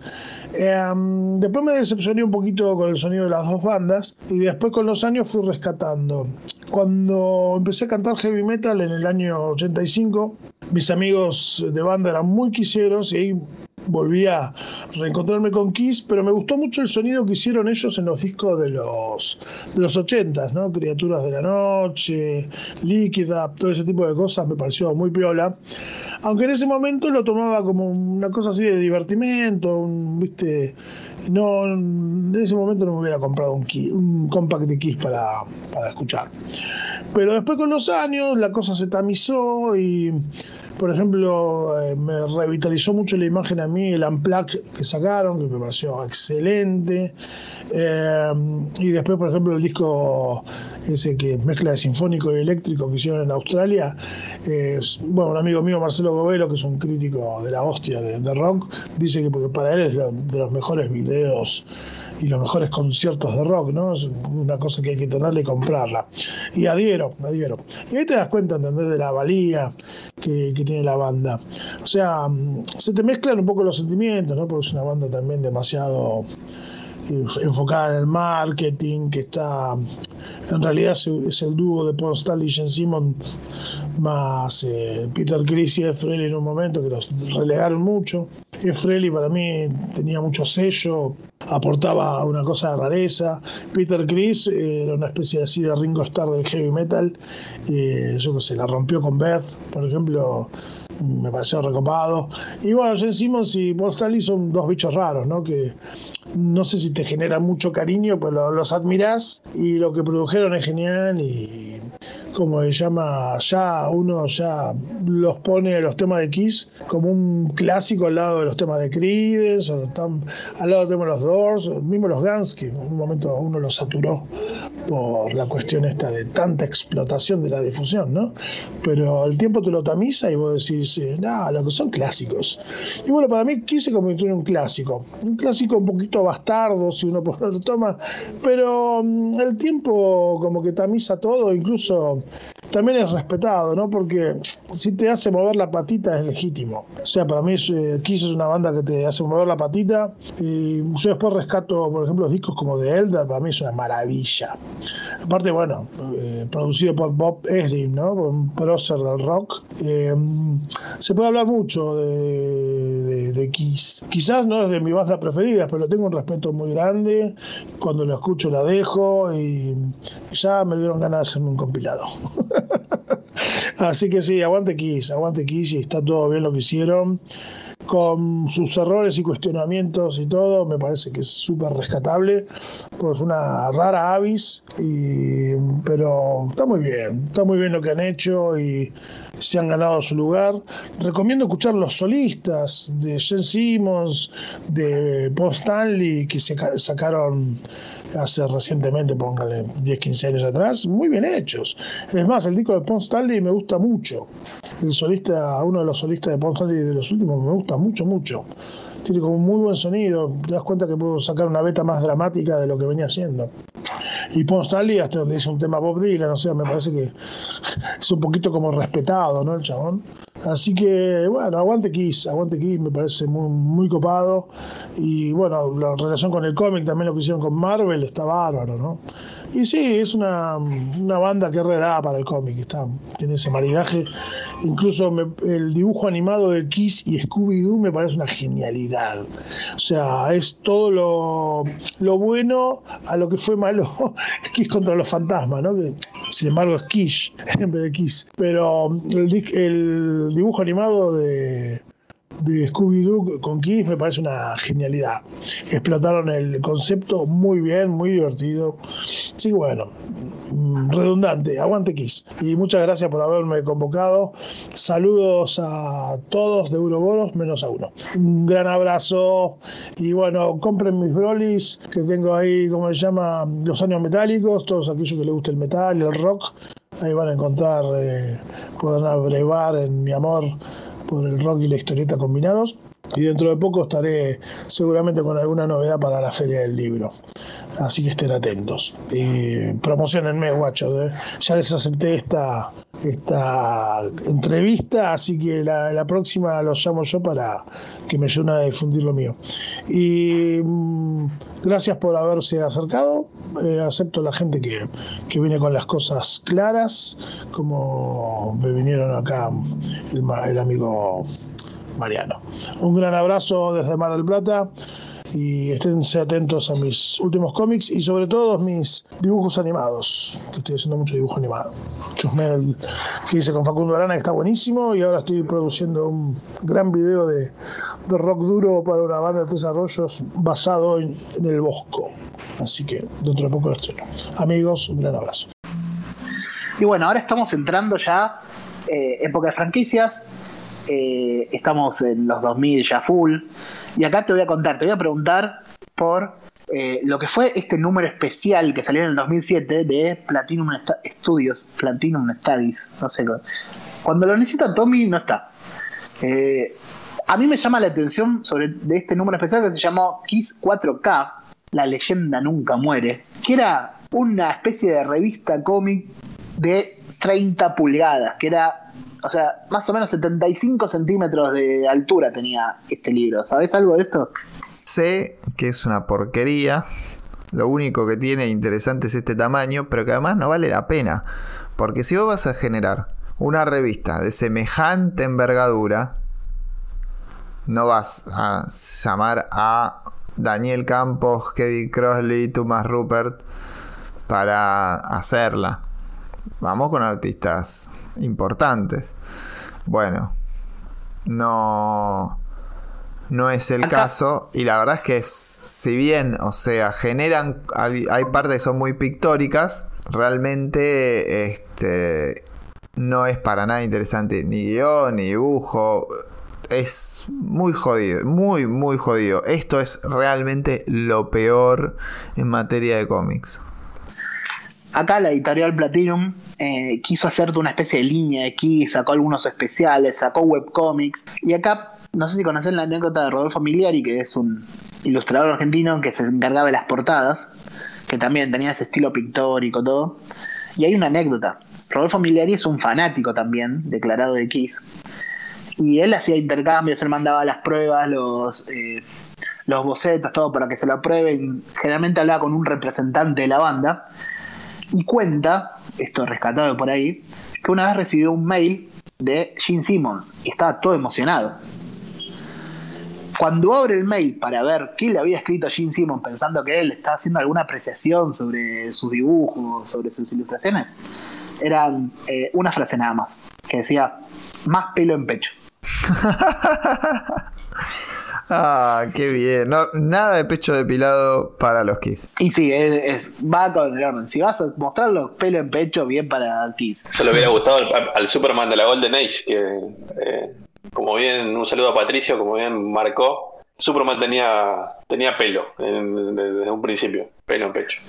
Eh, después me decepcioné un poquito con el sonido de las dos bandas y después con los años fui rescatando. Cuando empecé a cantar heavy metal en el año 85, mis amigos de banda eran muy quiseros y ahí volví a reencontrarme con Kiss, pero me gustó mucho el sonido que hicieron ellos en los discos de los, de los 80, ¿no? Criaturas de la Noche, Líquida, todo ese tipo de cosas me pareció muy piola. Aunque en ese momento lo tomaba como una cosa así de divertimento, un, ¿viste? No, en ese momento no me hubiera comprado un, compact de Kiss para, para escuchar. Pero después con los años la cosa se tamizó y, por ejemplo, eh, me revitalizó mucho la imagen a mí, el Unplugged que sacaron, que me pareció excelente. Eh, y después, por ejemplo, el disco ese que mezcla de sinfónico y eléctrico que hicieron en Australia. bueno, un amigo mío, Marcelo Govelo, que es un crítico de la hostia de, rock, dice que para él es de los mejores videos y los mejores conciertos de rock, ¿no? Es una cosa que hay que tenerla y comprarla. Y adhiero, adhiero. Y ahí te das cuenta, ¿entendés? De la valía que, que tiene la banda. O sea, mm, se te mezclan un poco los sentimientos, ¿no? Porque es una banda también demasiado eh, enfocada en el marketing, que está, en realidad es, el dúo de Paul Stanley y Jen Simmons más eh, Peter Criss y Ed Frehley en un momento que los relegaron mucho. Ed Frehley para mí tenía mucho sello, aportaba una cosa de rareza. Peter Criss eh, era una especie así de Ringo Starr del heavy metal. Eh, yo que sé, la rompió con Beth, por ejemplo, me pareció recopado. Y bueno, Jen Simmons y Paul Stanley son dos bichos raros, ¿no? Que no sé si te generan mucho cariño, pero lo- los admirás y lo que produjeron es genial y como se llama, ya uno ya los pone los temas de Kiss como un clásico al lado de los temas de Creedence, o están al lado de los Doors, o mismo los Guns, que en un momento uno los saturó por la cuestión esta de tanta explotación de la difusión, ¿no? Pero el tiempo te lo tamiza y vos decís, eh, no, lo que son clásicos. Y bueno, para mí Kiss se convirtió en un clásico, un clásico un poquito bastardo si uno lo toma, pero mm, el tiempo como que tamiza todo, incluso también es respetado, ¿no? Porque si te hace mover la patita es legítimo. O sea, para mí eh, Kiss es una banda que te hace mover la patita. Y yo después rescato, por ejemplo, discos como The Elder, para mí es una maravilla. Aparte, bueno, eh, producido por Bob Ezrin, ¿no? Un prócer del rock. Eh, se puede hablar mucho de, de- de Kiss. Quizás no es de mi banda preferida, pero tengo un respeto muy grande. Cuando lo escucho la dejo y ya me dieron ganas de hacerme un compilado. Así que sí, aguante Kiss, aguante Kiss y está todo bien lo que hicieron. con sus errores y cuestionamientos y todo, me parece que es súper rescatable, pues una rara avis, y, pero está muy bien, está muy bien lo que han hecho y se han ganado su lugar. Recomiendo escuchar los solistas de Jen Simmons, de Paul Stanley, que se ca- sacaron hace recientemente, póngale 10, 15 años atrás, muy bien hechos. Es más, el disco de Paul Stanley me gusta mucho. El solista, uno de los solistas de Paul Stanley de los últimos, me gusta mucho, mucho. Tiene como un muy buen sonido. Te das cuenta que puedo sacar una beta más dramática de lo que venía haciendo. Y Paul Stanley, hasta donde hizo un tema Bob Dylan, o sea, me parece que es un poquito como respetado, ¿no? El chabón. Así que, bueno, aguante Kiss, aguante Kiss, me parece muy, muy copado. Y bueno, la relación con el cómic, también lo que hicieron con Marvel, está bárbaro, ¿no? Y sí, es una, una banda que reda para el cómic, está, tiene ese maridaje. Incluso me- el dibujo animado de Kiss y Scooby-Doo me parece una genialidad. O sea, es todo lo, lo bueno a lo que fue malo Kiss contra los fantasmas, ¿no? Sin embargo es Kiss en vez de Kiss. Pero el dibujo animado de, de Scooby-Doo con Kiss me parece una genialidad. Explotaron el concepto muy bien, muy divertido. Que bueno, mm, redundante, aguante Kiss. Y muchas gracias por haberme convocado. Saludos a todos de Euroboros, menos a uno. Un gran abrazo y bueno, compren mis brolis que tengo ahí, como se llama, los años metálicos, todos aquellos que les guste el metal el rock. Ahí van a encontrar, eh, podrán abrevar en mi amor por el rock y la historieta combinados. Y dentro de poco estaré seguramente con alguna novedad para la Feria del Libro. Así que estén atentos. Y promocionenme, guachos. ¿eh? Ya les acepté esta, esta entrevista, así que la, la próxima los llamo yo para que me ayuden a difundir lo mío. Y mm, gracias por haberse acercado. Eh, acepto la gente que, que viene con las cosas claras, como me vinieron acá el amigo Mariano. Un gran abrazo desde Mar del Plata y esténse atentos a mis últimos cómics y sobre todo mis dibujos animados, que estoy haciendo mucho dibujo animado. Chusmé el que hice con Facundo Arana, que está buenísimo, y ahora estoy produciendo un gran video de, rock duro para una banda de tres arroyos basado en, en el Bosco. Así que dentro de poco lo estreno. Amigos, un gran abrazo. Y bueno, ahora estamos entrando ya, eh, época de franquicias. Eh, estamos en los 2000 ya full. Y acá te voy a contar, te voy a preguntar por eh, lo que fue este número especial que salió en el 2007 de Platinum Studios, Platinum Studies, no sé. Cuando lo necesita Tommy, no está. Eh, a mí me llama la atención sobre de este número especial que se llamó Kiss 4K, La leyenda nunca muere, que era una especie de revista cómic de 30 pulgadas, que era, o sea, más o menos 75 centímetros de altura tenía este libro. ¿Sabes algo de esto? Sé que es una porquería. Lo único que tiene interesante es este tamaño, pero que además no vale la pena. Porque si vos vas a generar una revista de semejante envergadura, no vas a llamar a Daniel Campos, Kevin Crossley, Thomas Rupert para hacerla. Vamos con artistas importantes. Bueno, no no es el Acá- caso y la verdad es que si bien, o sea, generan hay, hay partes que son muy pictóricas, realmente este no es para nada interesante ni guion ni dibujo. Es muy jodido, muy, muy jodido. Esto es realmente lo peor en materia de cómics. Acá la editorial Platinum eh, quiso hacerte una especie de línea de Kiss, sacó algunos especiales, sacó webcomics. Y acá, no sé si conocen la anécdota de Rodolfo Miliari, que es un ilustrador argentino que se encargaba de las portadas, que también tenía ese estilo pictórico, todo. Y hay una anécdota. Rodolfo Miliari es un fanático también, declarado de Kiss. Y él hacía intercambios, él mandaba las pruebas, los, eh, los bocetos, todo para que se lo aprueben. Generalmente hablaba con un representante de la banda. Y cuenta, esto rescatado por ahí, que una vez recibió un mail de Gene Simmons y estaba todo emocionado. Cuando abre el mail para ver qué le había escrito Gene Simmons pensando que él estaba haciendo alguna apreciación sobre sus dibujos, sobre sus ilustraciones, eran eh, una frase nada más, que decía, más pelo en pecho. Ah, qué bien. No, nada de pecho depilado para los Kiss. Y sí, es- es- va con el orden. Si vas a mostrarlo pelo en pecho, bien para Kiss. Yo le hubiera gustado al, al Superman de la Golden Age, que eh, como bien, un saludo a Patricio, como bien marcó, Superman tenía tenía pelo en- desde un principio, pelo en pecho.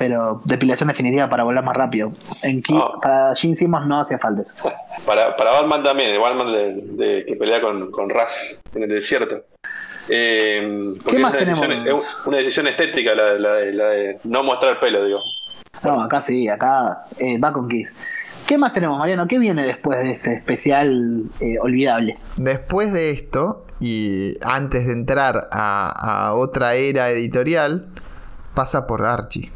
Pero depilación definitiva para volar más rápido. En Ah. para Gene Simmons no hacía falta eso. Para, para Batman también, el Batman de, de- que pelea con, con Raz en el desierto. Eh, ¿Qué más es una tenemos? decisión- es una decisión estética la, de- la de- la de no mostrar pelo, digo. No, acá sí, acá eh, va con Kiss. ¿Qué más tenemos, Mariano? ¿Qué viene después de este especial eh, olvidable? Después de esto, y antes de entrar a, a otra era editorial, pasa por Archie.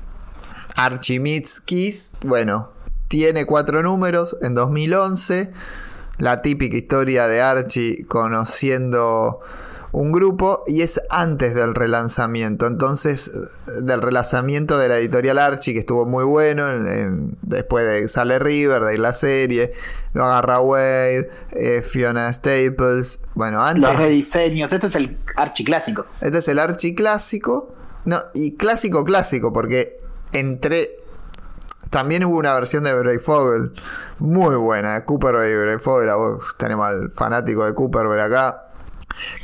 Archie Meets Kiss, bueno, tiene cuatro números en 2011. La típica historia de Archie conociendo un grupo y es antes del relanzamiento. Entonces, del relanzamiento de la editorial Archie, que estuvo muy bueno, en- en- después de sale River, de la serie, lo agarra Wade, eh, Fiona Staples. Bueno, antes. Los rediseños. Este es el archiclásico. Este es el Archie clásico. No, y clásico clásico, porque entre. También hubo una versión de Brave Fogel. Muy buena. Cooper y Brave Fogel. a vos Tenemos al fanático de Cooper acá.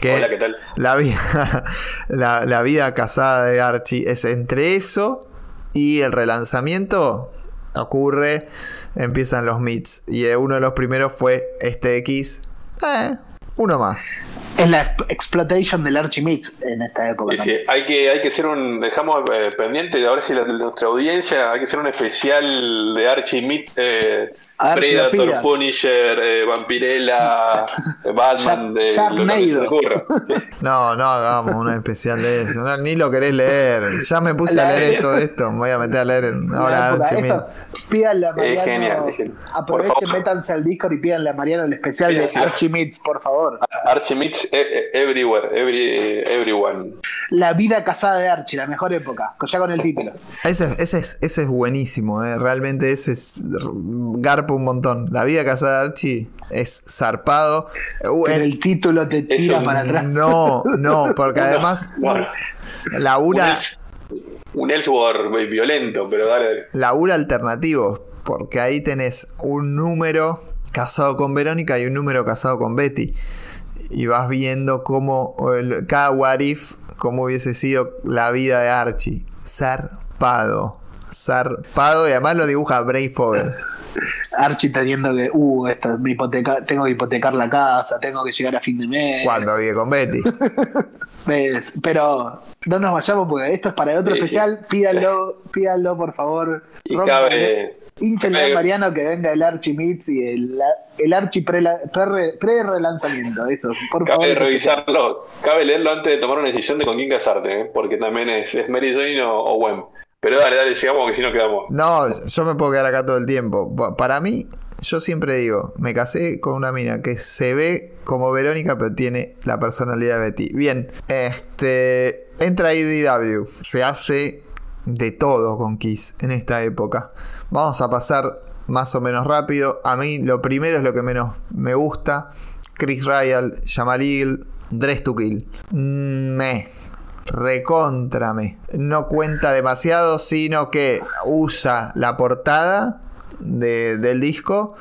Que Hola, ¿qué tal? La vida, la, la vida casada de Archie es entre eso y el relanzamiento. Ocurre, empiezan los meets. Y uno de los primeros fue este X. Eh, uno más. Es la exp- exploitation del Archie Mix en esta época. Sí, hay que hay que hacer un dejamos eh, pendiente a ver si la, nuestra audiencia hay que hacer un especial de Archie Meet eh, Predator. Punisher, eh, Vampirella, eh, Batman, de. Sí. No, no hagamos una especial de eso. No, ni lo querés leer. Ya me puse a leer esto de esto. Me voy a meter a leer ahora Archie Meets. Pídanle a Mariano. genial, es genial. Por Aprovechen, métanse al Discord y pídanle a Mariano el especial de. Archie Meets, por favor. Archie Meets eh, eh, everywhere, every, everyone. La vida casada de Archie, la mejor época. Ya con el título. Ese, ese es, ese es buenísimo, eh. realmente ese es garpa un montón. La vida casada de Archie es zarpado. Pero el- título te tira un- para atrás. no, no, porque además Bueno, labura, un Elseworld violento, pero dale, dale. labura alternativo, porque ahí tenés un número casado con Verónica y un número casado con Betty. Y vas viendo cómo el- cada what if, cómo hubiese sido la vida de Archie. Zarpado. Zarpado y además lo dibuja Bray Fogel. Archie teniendo que, uh, esto, mi hipoteca, tengo que hipotecar la casa, tengo que llegar a fin de mes. Cuando vive con Betty. ¿Ves? Pero no nos vayamos porque esto es para el otro Sí, especial. Pídanlo, pídanlo, por favor. Y Rompan- cabe- a Mariano que venga el Archie Meets y el, el Archie pre- pre- pre-relanzamiento. Eso, por favor. Cabe revisarlo, cabe leerlo antes de tomar una decisión de con quién casarte, ¿eh? porque también es, es Mary Jane o, o Gwen. Pero dale, dale, sigamos que si no quedamos. No, yo me puedo quedar acá todo el tiempo. Pa- Para mí, yo siempre digo, me casé con una mina que se ve como Verónica, pero tiene la personalidad de Betty. Bien, este entra IDW, se hace de todo con Kiss en esta época. Vamos a pasar más o menos rápido. A mí lo primero es lo que menos me gusta. Chris Ryan, Jamal Eagle, Dress to Kill. Me. Recontrame. No cuenta demasiado, sino que usa la portada de- del disco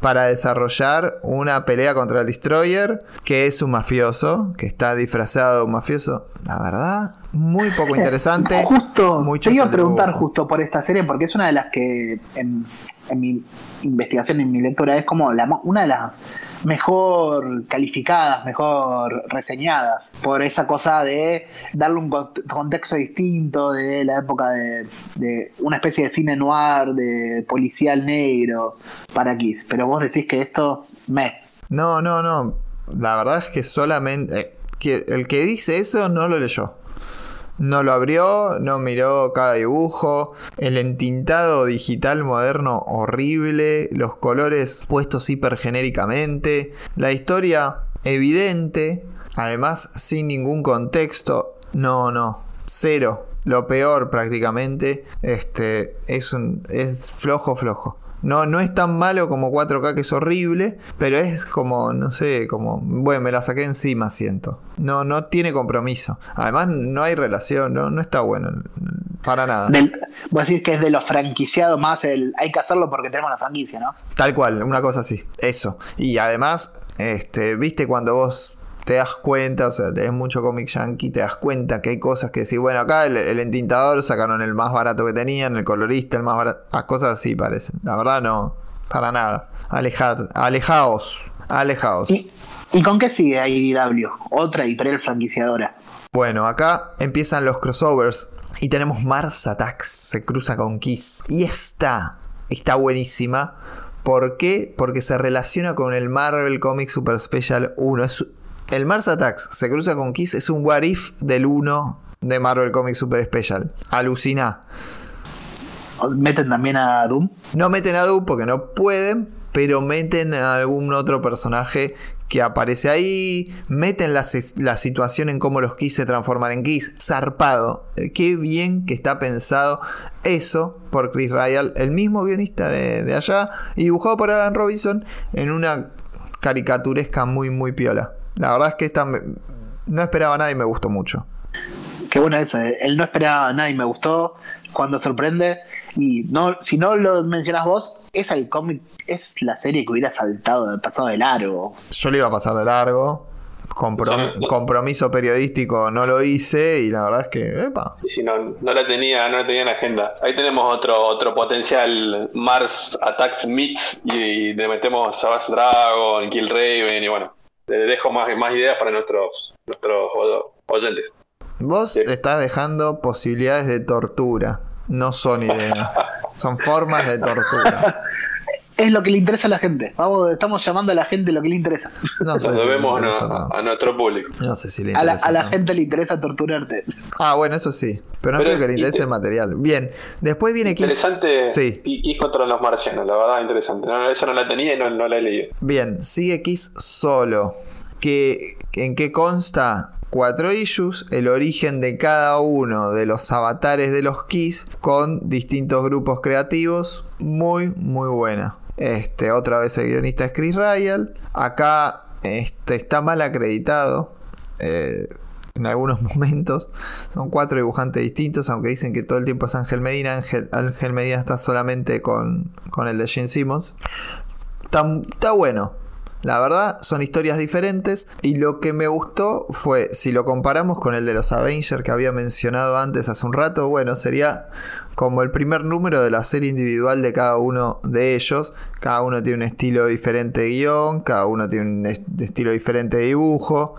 para desarrollar una pelea contra el Destroyer, que es un mafioso, que está disfrazado de un mafioso. La verdad, muy poco interesante. Justo, muy te iba a preguntar justo por esta serie, porque es una de las que en, en mi investigación, en mi lectura, es como la, una de las mejor calificadas, mejor reseñadas, por esa cosa de darle un cont- contexto distinto de la época de, de una especie de cine noir, de policial negro para Kiss. Pero vos decís que esto me... No, no, no. La verdad es que solamente. eh, que el que dice eso no lo leyó. No lo abrió, no miró cada dibujo. El entintado digital moderno horrible. Los colores puestos hiper genéricamente. La historia evidente. Además, sin ningún contexto. No, no. Cero. Lo peor prácticamente. Este. Es un. Es flojo, flojo. No, no es tan malo como 4K que es horrible, pero es como, no sé, como, bueno, me la saqué encima, siento. No, no tiene compromiso. Además, no hay relación, no, no está bueno. Para nada. Del, vos decís que es de los franquiciados más el. Hay que hacerlo porque tenemos la franquicia, ¿no? Tal cual, una cosa así, eso. Y además, este, viste cuando vos te das cuenta, o sea, lees mucho cómic yankee, te das cuenta que hay cosas que decís, bueno, acá el, el entintador sacaron el más barato que tenían, el colorista el más barato, las cosas así parecen. La verdad no, para nada. Alejad, alejaos, alejaos. ¿Y, ¿Y con qué sigue IDW? Otra editorial franquiciadora. Bueno, acá empiezan los crossovers y tenemos Mars Attacks, se cruza con Kiss. Y esta está buenísima. ¿Por qué? Porque se relaciona con el Marvel Comics Super Special 1. Es- el Mars Attacks se cruza con Kiss es un what if del 1 de Marvel Comics Super Special. Alucina. Meten también a Doom. No meten a Doom porque no pueden, pero meten a algún otro personaje que aparece ahí. Meten la, la situación en cómo los Kiss se transforman en Kiss. Zarpado. Eh, Qué bien que está pensado eso por Chris Ryall, el mismo guionista de, de allá, y dibujado por Alan Robinson en una caricaturesca muy, muy piola. La verdad es que esta me- no esperaba nada y me gustó mucho. Qué bueno eso. eh. Él no esperaba nada y me gustó. Cuando sorprende. Y no, si no lo mencionas vos, es el cómic, es la serie que hubiera saltado pasado de largo. Yo le iba a pasar de largo. comprom- compromiso periodístico no lo hice y la verdad es que, epa, Y si no, no la tenía, no la tenía en la agenda. Ahí tenemos otro, otro potencial Mars Attacks Mix y le metemos Savage Dragon, Kill Raven y bueno, le dejo más, más ideas para nuestros, oyentes. vos Sí. estás dejando posibilidades de tortura. No son ideas, son formas de tortura. Es lo que le interesa a la gente. Vamos, estamos llamando a la gente lo que le interesa. No sé Lo si le debemos a, nuestro público. No sé si le A la, a gente le interesa torturarte. Ah, bueno, eso sí. Pero no Pero creo que le es- interese el material. Bien, después viene Kiss. Interesante Sí, y contra los marcianos, la verdad interesante. No, esa no la tenía y no, no la he leído. bien, sigue Kiss solo. Que, ¿En qué consta? Cuatro issues, el origen de cada uno de los avatares de los Kiss con distintos grupos creativos. Muy, muy buena. Este, otra vez el guionista es Chris Ryall. Acá este, está mal acreditado. eh, en algunos momentos. Son cuatro dibujantes distintos, aunque dicen que todo el tiempo es Ángel Medina. Ángel, Medina está solamente con, con el de Gene Simmons. Está bueno. La verdad, son historias diferentes. Y lo que me gustó fue, si lo comparamos con el de los Avengers que había mencionado antes hace un rato, bueno, sería como el primer número de la serie individual de cada uno de ellos. Cada uno tiene un estilo diferente de guion, cada uno tiene un est- estilo diferente de dibujo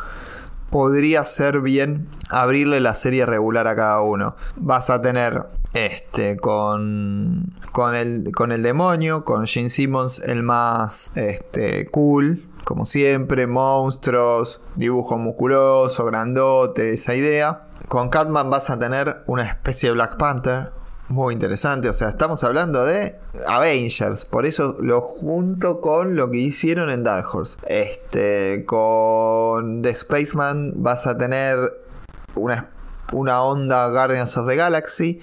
podría ser bien abrirle la serie regular a cada uno. Vas a tener este con con el con el demonio, con Gene Simmons el más este cool, como siempre, monstruos, dibujo musculoso, grandote, esa idea. Con Catman vas a tener una especie de Black Panther, muy interesante, o sea, estamos hablando de Avengers, por eso lo junto con lo que hicieron en Dark Horse. Este, con The Spaceman vas a tener una, una onda Guardians of the Galaxy.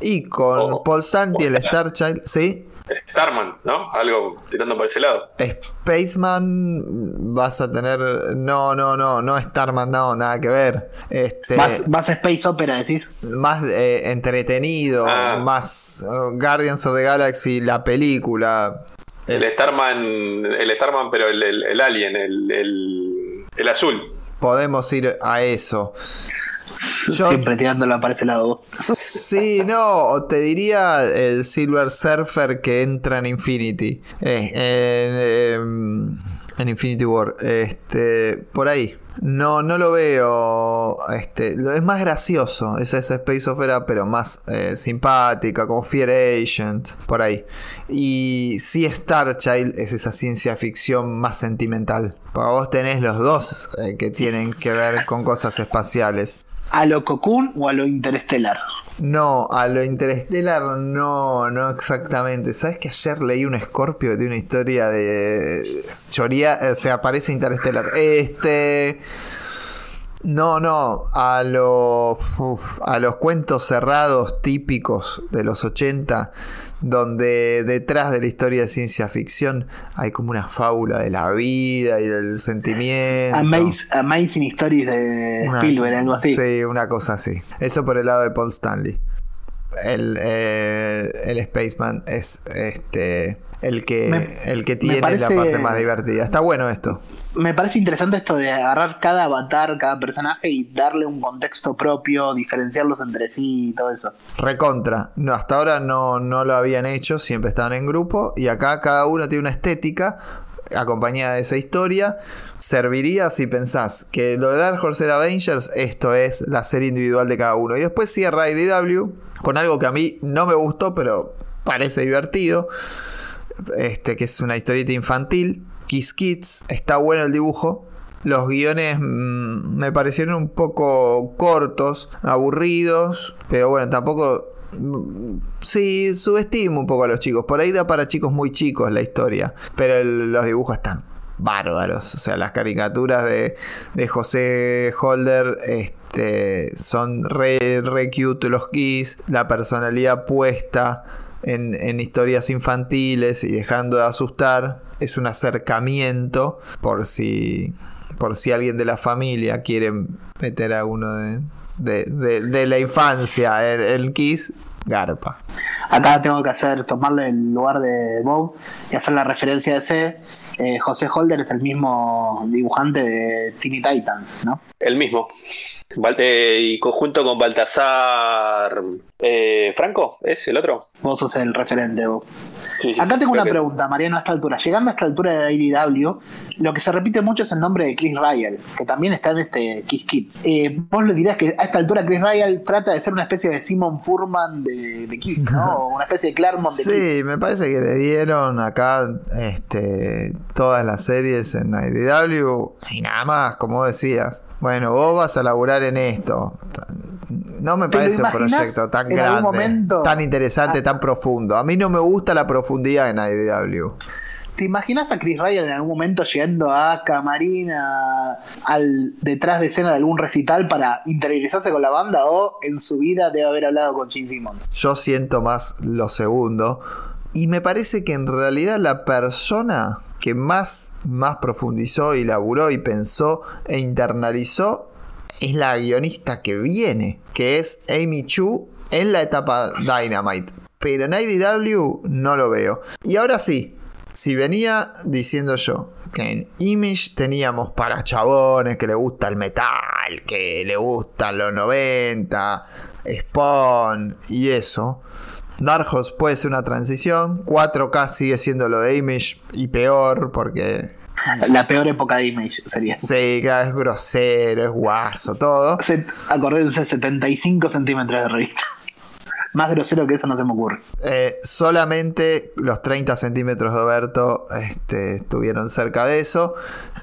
Y con Oh. Paul Stanley, el Star Child, sí. Starman, ¿no? Algo tirando por ese lado. Spaceman vas a tener. No, no, no, no Starman, no, nada que ver. Este, Más, más Space Opera, decís. más eh, entretenido, Ah. más eh, Guardians of the Galaxy, la película. El Starman, el Starman, pero el, el, el alien, el, el, el azul. Podemos ir a eso. Yo- Siempre tirándola para ese lado. Sí, no, te diría el Silver Surfer que entra en Infinity. Eh, en, em, en Infinity War. Este, por ahí. No, no lo veo. Este, lo- es más gracioso. Es esa Space Opera, pero más eh, simpática, como Fear Agent. Por ahí. Y sí, Star Child es esa ciencia ficción más sentimental. Porque vos tenés los dos eh, que tienen que ver con cosas espaciales. ¿A lo Cocoon o a lo Interstellar? No, a lo Interstellar no, no exactamente. ¿Sabes que ayer leí un Scorpio tiene una historia de choría? O sea, aparece Interstellar. Este. No, no, a, uf, a los cuentos cerrados típicos de los 80, donde detrás de la historia de ciencia ficción hay como una fábula de la vida y del sentimiento. Amaze- Amazing Stories de Una- Spielberg, algo así. Sí, una cosa así. Eso por el lado de Paul Stanley. El, eh, el Spaceman es este el que, Me- el que tiene parece- la parte más divertida. Está bueno esto. Me parece interesante esto de agarrar cada avatar, cada personaje y darle un contexto propio, diferenciarlos entre sí y todo eso. Recontra. No, hasta ahora no, no lo habían hecho, siempre estaban en grupo. Y acá cada uno tiene una estética acompañada de esa historia. Serviría si pensás que lo de Dark Horse Avengers, esto es la serie individual de cada uno. Y después cierra IDW con algo que a mí no me gustó, pero parece divertido. Este, que es una historieta infantil. Kiss Kids. Está bueno el dibujo. Los guiones mm, me parecieron un poco cortos, aburridos, pero bueno, tampoco... mm, Sí, subestimo un poco a los chicos. Por ahí da para chicos muy chicos la historia, pero los dibujos están bárbaros. O sea, las caricaturas de, de José Holder este, son re, re cute los Kiss, la personalidad puesta en, en historias infantiles y dejando de asustar. Es un acercamiento por si, por si alguien de la familia quiere meter a uno de, de, de- de la infancia el, el Kiss, garpa. Acá tengo que hacer, tomarle el lugar de Bob y hacer la referencia de ese. Eh, José Holder es el mismo dibujante de Teeny Titans, ¿no? El mismo. Eh, y conjunto con Baltasar eh, Franco, ¿es el otro? Vos sos el referente. Sí, sí, Acá tengo una que- pregunta, Mariano, a esta altura. Llegando a esta altura de IDW, lo que se repite mucho es el nombre de Chris Ryle, que también está en este Kiss Kids. Eh, vos le dirás que a esta altura Chris Ryle trata de ser una especie de Simon Furman de, de Kiss, ¿no? O una especie de Claremont de Kiss. Sí, me parece que le dieron acá este, todas las series en IDW y nada más, como decías. Bueno, vos vas a laburar en esto. No me ¿Te lo parece un proyecto tan en algún grande, momento? tan interesante, Ah. tan profundo. A mí no me gusta la profundidad en IDW. ¿Te imaginas a Chris Ryle en algún momento llegando a Camarín, a- al detrás de escena de algún recital para interiorizarse con la banda o en su vida debe haber hablado con Gene Simmons? Yo siento más lo segundo. Y me parece que en realidad la persona que más, más profundizó y laburó y pensó e internalizó es la guionista que viene, que es Amy Chu en la etapa Dynamite. Pero en IDW no lo veo. Y ahora sí, si venía diciendo yo que en Image teníamos para chabones que le gusta el metal, que le gustan los 90, Spawn y eso. Dark Horse puede ser una transición. 4K sigue siendo lo de Image y peor porque La peor época de Image sería. sí, es grosero, es guaso, todo. Se- Acordense, 75 centímetros de revista. Más grosero que eso no se me ocurre. Eh, solamente los 30 centímetros de Oberto este, estuvieron cerca de eso.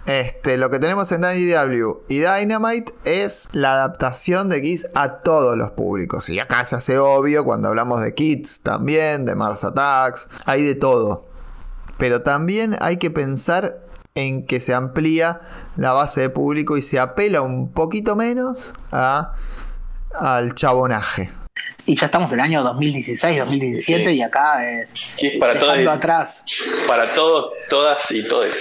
Este, lo que tenemos en IDW y Dynamite es la adaptación de Kiss a todos los públicos. Y acá se hace obvio cuando hablamos de Kids también, de Mars Attacks, hay de todo. Pero también hay que pensar en que se amplía la base de público y se apela un poquito menos al chabonaje. Y ya estamos en el año 2016, 2017 Sí. y acá es Y es para dejando todos, atrás. para todos, todas y todes.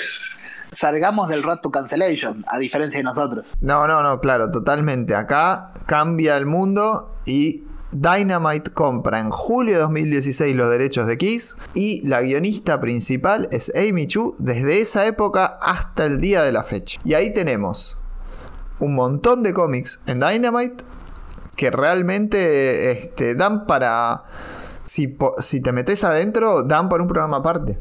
Salgamos del Road to Cancellation, a diferencia de nosotros. No, no, no, claro, totalmente. Acá cambia el mundo y Dynamite compra en julio de 2016 los derechos de Kiss y la guionista principal es Amy Chu desde esa época hasta el día de la fecha. Y ahí tenemos un montón de cómics en Dynamite que realmente este, dan para... Si, si te metes adentro, dan para un programa aparte.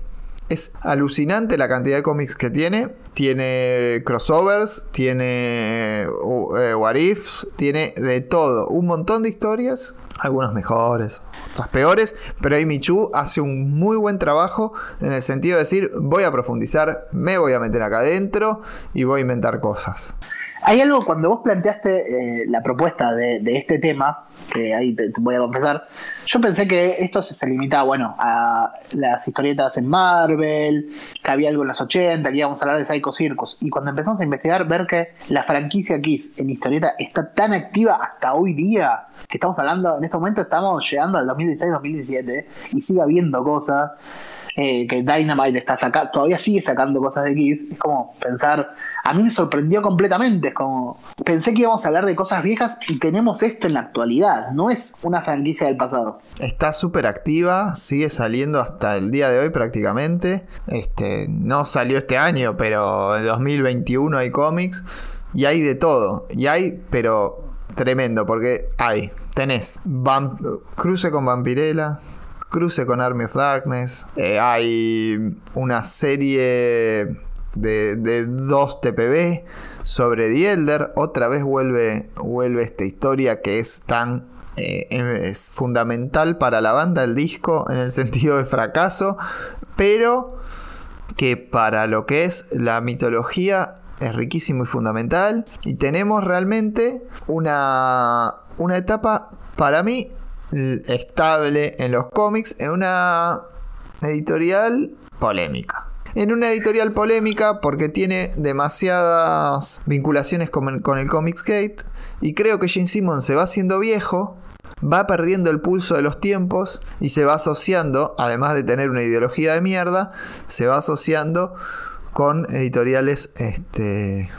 Es alucinante la cantidad de cómics que tiene. Tiene crossovers, tiene uh, eh, what if, tiene de todo. Un montón de historias, algunas mejores, otras peores. Pero Amy Chu hace un muy buen trabajo en el sentido de decir: Voy a profundizar, me voy a meter acá adentro y voy a inventar cosas. Hay algo cuando vos planteaste eh, la propuesta de, este tema, que ahí te, voy a confesar, Yo pensé que esto se, se limitaba, bueno, a las historietas en Marvel, que había algo en los 80, que íbamos a hablar de Psycho Circus. Y cuando empezamos a investigar, ver que la franquicia Kiss en historieta está tan activa hasta hoy día, que estamos hablando, en este momento estamos llegando al 2016-2017 y sigue habiendo cosas. eh, que Dynamite está sacando, todavía sigue sacando cosas de Kiss. Es como pensar, a mí me sorprendió completamente. Es como, pensé que íbamos a hablar de cosas viejas y tenemos esto en la actualidad. No es una franquicia del pasado. Está súper activa, sigue saliendo hasta el día de hoy prácticamente. Este, no salió este año, pero en 2021 hay cómics y hay de todo. Y hay, pero tremendo, porque hay, tenés cruce con Vampirella, cruce con Army of Darkness, eh, hay una serie de, de dos TPB sobre The Elder, otra vez vuelve, vuelve esta historia que es tan eh, es fundamental para la banda el disco en el sentido de fracaso, pero que para lo que es la mitología es riquísimo y fundamental. Y tenemos realmente una, una etapa para mí estable en los cómics, en una editorial polémica. En una editorial polémica porque tiene demasiadas vinculaciones con el, con el Comics Gate y creo que Gene Simmons se va haciendo viejo va perdiendo el pulso de los tiempos y se va asociando, además de tener una ideología de mierda, se va asociando con editoriales este,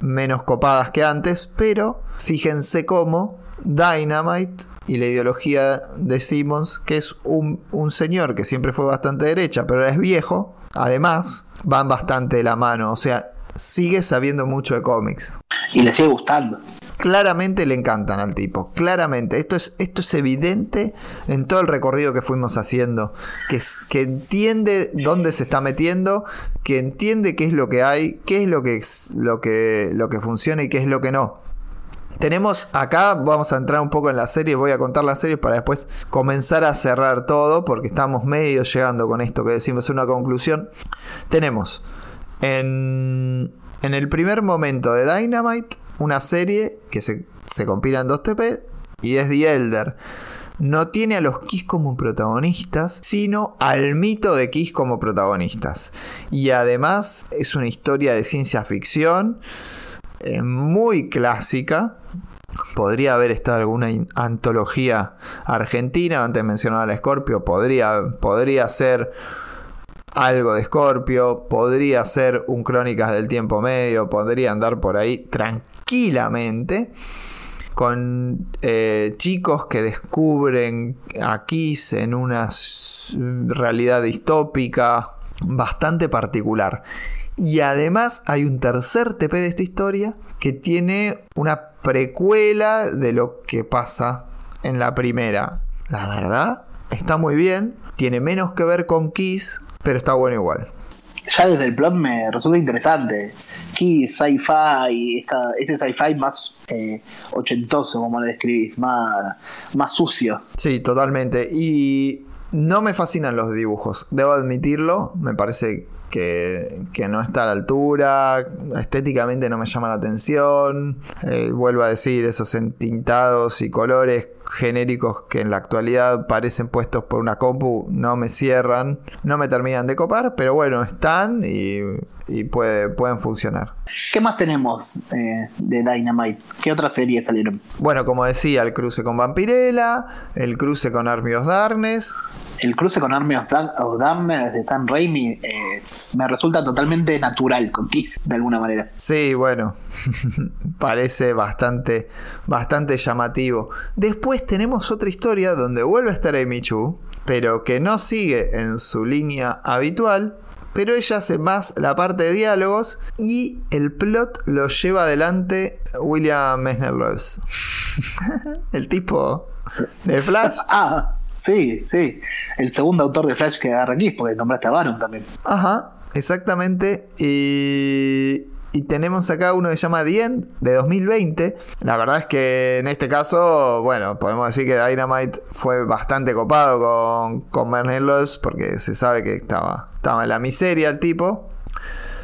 menos copadas que antes, pero fíjense cómo Dynamite y la ideología de Simmons, que es un, un señor que siempre fue bastante derecha, pero ahora es viejo, además van bastante de la mano, o sea, sigue sabiendo mucho de cómics Y le sigue gustando. Claramente le encantan al tipo. Claramente. Esto es, esto es evidente en todo el recorrido que fuimos haciendo. Que, que entiende dónde se está metiendo. Que entiende qué es lo que hay. Qué es lo que, lo que, lo que funciona y qué es lo que no. Tenemos acá, vamos a entrar un poco en la serie, voy a contar la serie para después comenzar a cerrar todo, porque estamos medio llegando con esto que decimos una conclusión. Tenemos en, en el primer momento de Dynamite una serie que se, se compila en 2TP y es The Elder. No tiene a los Kiss como protagonistas, sino al mito de Kiss como protagonistas. Y además es una historia de ciencia ficción eh, muy clásica. Podría haber estado alguna antología argentina, antes mencionaba la Scorpio, podría, podría ser algo de Scorpio, podría ser un Crónicas del Tiempo Medio, podría andar por ahí tranquilamente con eh, chicos que descubren a Kiss en una realidad distópica bastante particular. Y además hay un tercer TP de esta historia que tiene una precuela de lo que pasa en la primera. La verdad, está muy bien, tiene menos que ver con Kiss, pero está bueno igual. Ya desde el plot me resulta interesante. Kiss, sci-fi, este sci-fi más eh, ochentoso, como lo describís, más, más sucio. Sí, totalmente. Y no me fascinan los dibujos, debo admitirlo. Me parece que, que no está a la altura. Estéticamente no me llama la atención. Eh, vuelvo a decir, esos entintados y colores genéricos que en la actualidad parecen puestos por una compu no me cierran, no me terminan de copar, pero bueno, están y, y puede- pueden funcionar. ¿Qué más tenemos eh, de Dynamite? ¿Qué otras series salieron? Bueno, como decía, el cruce con Vampirella, el cruce con Army of Darkness, El cruce con Army of, Dark- of Darkness de Sam Raimi eh, me resulta totalmente natural con Kiss, de alguna manera. Sí, bueno, parece bastante, bastante llamativo. Después tenemos otra historia donde vuelve a estar Amy Chu, pero que no sigue en su línea habitual, pero ella hace más la parte de diálogos y el plot lo lleva adelante William Messner Loves. el tipo de Flash. Ah, sí, sí. El segundo autor de Flash que agarra Kiss, porque nombraste a Baron también. Ajá, exactamente. Y, y tenemos acá uno que se llama The de 2020. La verdad es que en este caso, bueno, podemos decir que Dynamite fue bastante copado con, con Bernard porque se sabe que estaba, estaba en la miseria el tipo.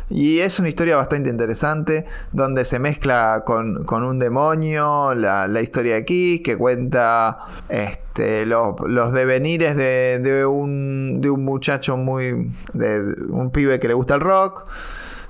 Y es una historia bastante interesante donde se mezcla con, con un demonio la, la historia de Kiss que cuenta este, los, los devenires de, de un, de un muchacho muy... de un pibe que le gusta el rock.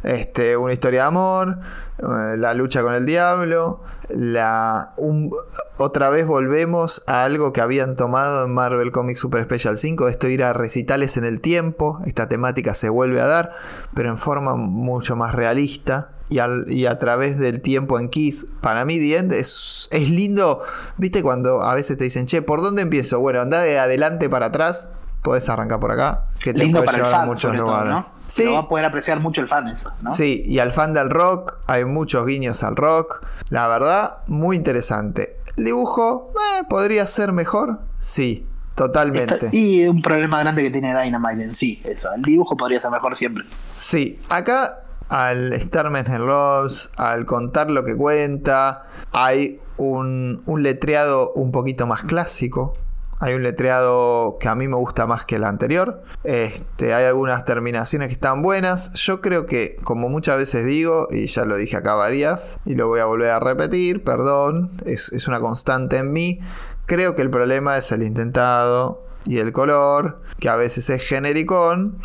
Este, una historia de amor, eh, la lucha con el diablo, la, un- otra vez volvemos a algo que habían tomado en Marvel Comics Super Special 5, esto ir a recitales en el tiempo, esta temática se vuelve a dar, pero en forma mucho más realista. Y, al- y a través del tiempo en Kiss, para mí The End es, es lindo, viste cuando a veces te dicen, che, ¿por dónde empiezo? Bueno, anda de adelante para atrás, podés arrancar por acá, que te Lindo puede llevar a muchos todo, lugares. ¿no? Sí, Lo va a poder apreciar mucho el fan eso, ¿no? Sí, y al fan del rock, hay muchos guiños al rock. La verdad, muy interesante. El dibujo, eh, ¿podría ser mejor? Sí, totalmente. Esta- y un problema grande que tiene Dynamite en sí, eso. El dibujo podría ser mejor siempre. Sí, acá al Starman and Loves, al contar lo que cuenta, hay un, un letreado un poquito más clásico. Hay un letreado que a mí me gusta más que el anterior. Este, hay algunas terminaciones que están buenas. Yo creo que, como muchas veces digo, y ya lo dije acá varias, y lo voy a volver a repetir, perdón, es, es una constante en mí. Creo que el problema es el intentado y el color, que a veces es genericón,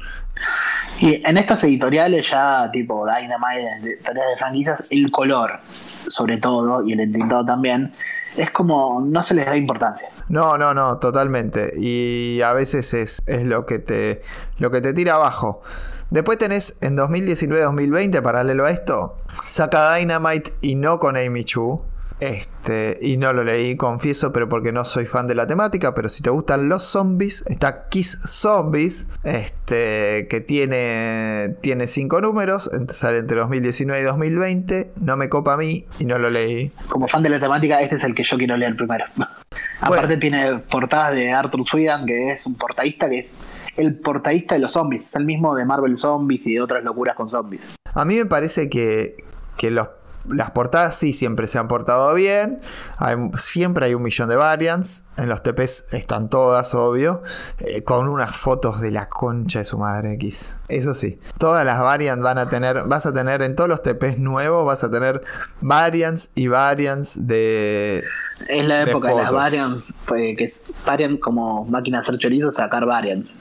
Y en estas editoriales ya, tipo Dynamite, tareas de franquicias, el color, sobre todo, y el entintado también, es como no se les da importancia. No, no, no, totalmente. Y a veces es, es lo que te lo que te tira abajo. Después tenés en 2019-2020, paralelo a esto, saca Dynamite y no con Amy Chu. Este, y no lo leí, confieso, pero porque no soy fan de la temática. Pero si te gustan los zombies, está Kiss Zombies, este, que tiene, tiene cinco números, sale entre 2019 y 2020. No me copa a mí y no lo leí. Como fan de la temática, este es el que yo quiero leer primero. Aparte tiene portadas de Arthur Sweden, que es un portadista, que es el portadista de los zombies. Es el mismo de Marvel Zombies y de otras locuras con zombies. A mí me parece que, que los- las portadas sí siempre se han portado bien. Hay- siempre hay un millón de variants. En los TPs están todas, obvio. eh, con unas fotos de la concha de su madre X. Eso sí. Todas las variants van a tener. Vas a tener en todos los TPs nuevos. Vas a tener variants y variants de. Es la época de, las variants, pues, que variant como máquina de hacer chorizo, sacar variants.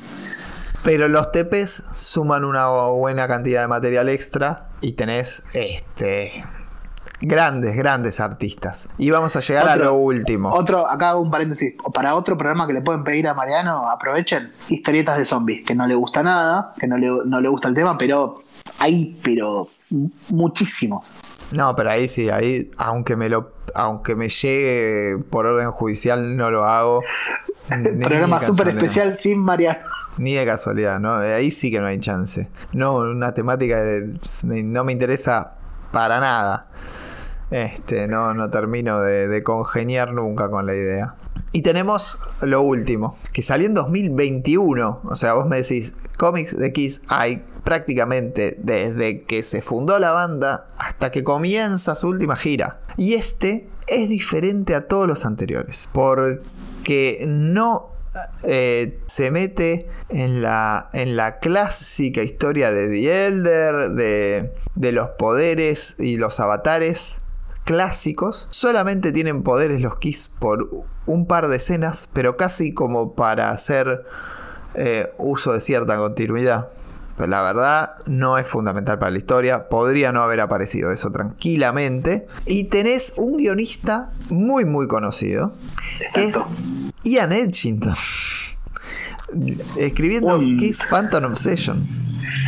Pero los TPs suman una buena cantidad de material extra. Y tenés este. Grandes, grandes artistas. Y vamos a llegar a lo último. Otro, acá hago un paréntesis. Para otro programa que le pueden pedir a Mariano, aprovechen historietas de zombies, que no le gusta nada, que no le, no le gusta el tema, pero hay, pero muchísimos. No, pero ahí sí, ahí, aunque me lo, aunque me llegue por orden judicial, no lo hago. Programa súper especial sin Mariano. Ni de casualidad, ¿no? Ahí sí que no hay chance. No, una temática de- no me interesa para nada. Este, no, no termino de, congeniar nunca con la idea. Y tenemos lo último, que salió en 2021. O sea, vos me decís, cómics de Kiss hay prácticamente desde que se fundó la banda hasta que comienza su última gira. Y este es diferente a todos los anteriores. Porque no eh, se mete en la, clásica historia de The Elder, de, de los poderes y los avatares clásicos. Solamente tienen poderes los Kiss por un par de escenas, pero casi como para hacer eh, uso de cierta continuidad. Pero la verdad no es fundamental para la historia. Podría no haber aparecido eso tranquilamente. Y tenés un guionista muy muy conocido. Que es. Ian Edgington. Escribiendo Kiss Phantom Obsession.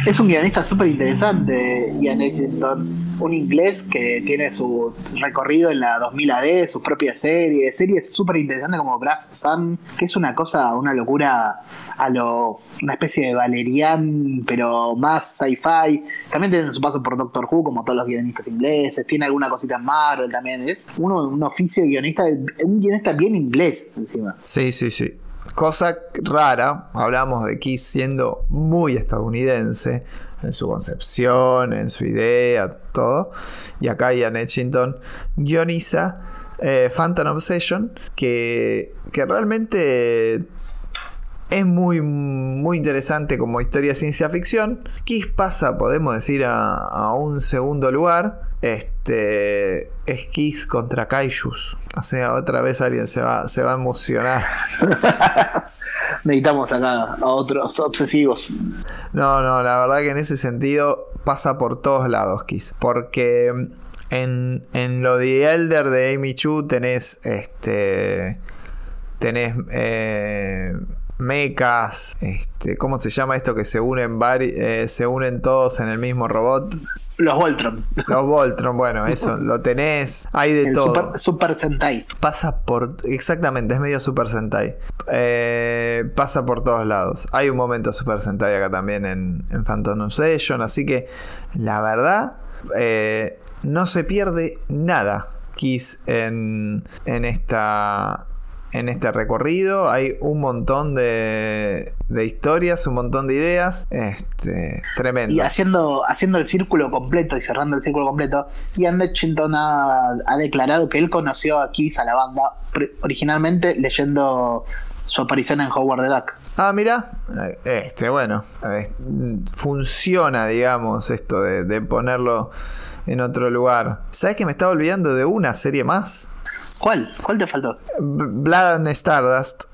Es un guionista súper interesante, Ian Edgington. Un inglés que tiene su recorrido en la 2000 AD, sus propias series. Series súper interesantes como Brass Sun, que es una cosa, una locura a lo. una especie de Valerian, pero más sci-fi. También tiene su paso por Doctor Who, como todos los guionistas ingleses. Tiene alguna cosita en Marvel también. Es uno, un oficio de guionista, un guionista bien inglés encima. Sí, sí, sí. Cosa rara, hablamos de Kiss siendo muy estadounidense en su concepción, en su idea, todo. Y acá Ian Edgington guioniza eh, Phantom Obsession, que, que realmente es muy, muy interesante como historia de ciencia ficción. Kiss pasa, podemos decir, a, a un segundo lugar. Este es Kiss contra Kaijus. O sea, otra vez alguien se va, se va a emocionar. Necesitamos acá a otros obsesivos. No, no, la verdad que en ese sentido pasa por todos lados, Kiss. Porque en, en lo de Elder de Amy Chu tenés este. Tenés eh, mechas, este, ¿cómo se llama esto que se unen vari- eh, se unen todos en el mismo robot? Los Voltron. Los Voltron, bueno, eso lo tenés, hay de El todo. Super, Super Sentai. Pasa por. Exactamente, es medio Super Sentai. Eh, pasa por todos lados. Hay un momento Super Sentai acá también en, en Phantom Obsession. Así que, la verdad, eh, no se pierde nada. Kiss en, en esta. En este recorrido hay un montón de, de historias, un montón de ideas. Este, tremendo. Y haciendo, haciendo el círculo completo y cerrando el círculo completo, Ian Lechington ha, ha declarado que él conoció a Kiss, a la banda, originalmente leyendo su aparición en Howard the Duck. Ah, mira, este, bueno, funciona, digamos, esto de, de ponerlo en otro lugar. ¿Sabes que me estaba olvidando de una serie más? ¿Cuál? ¿Cuál te faltó? Blood and Stardust,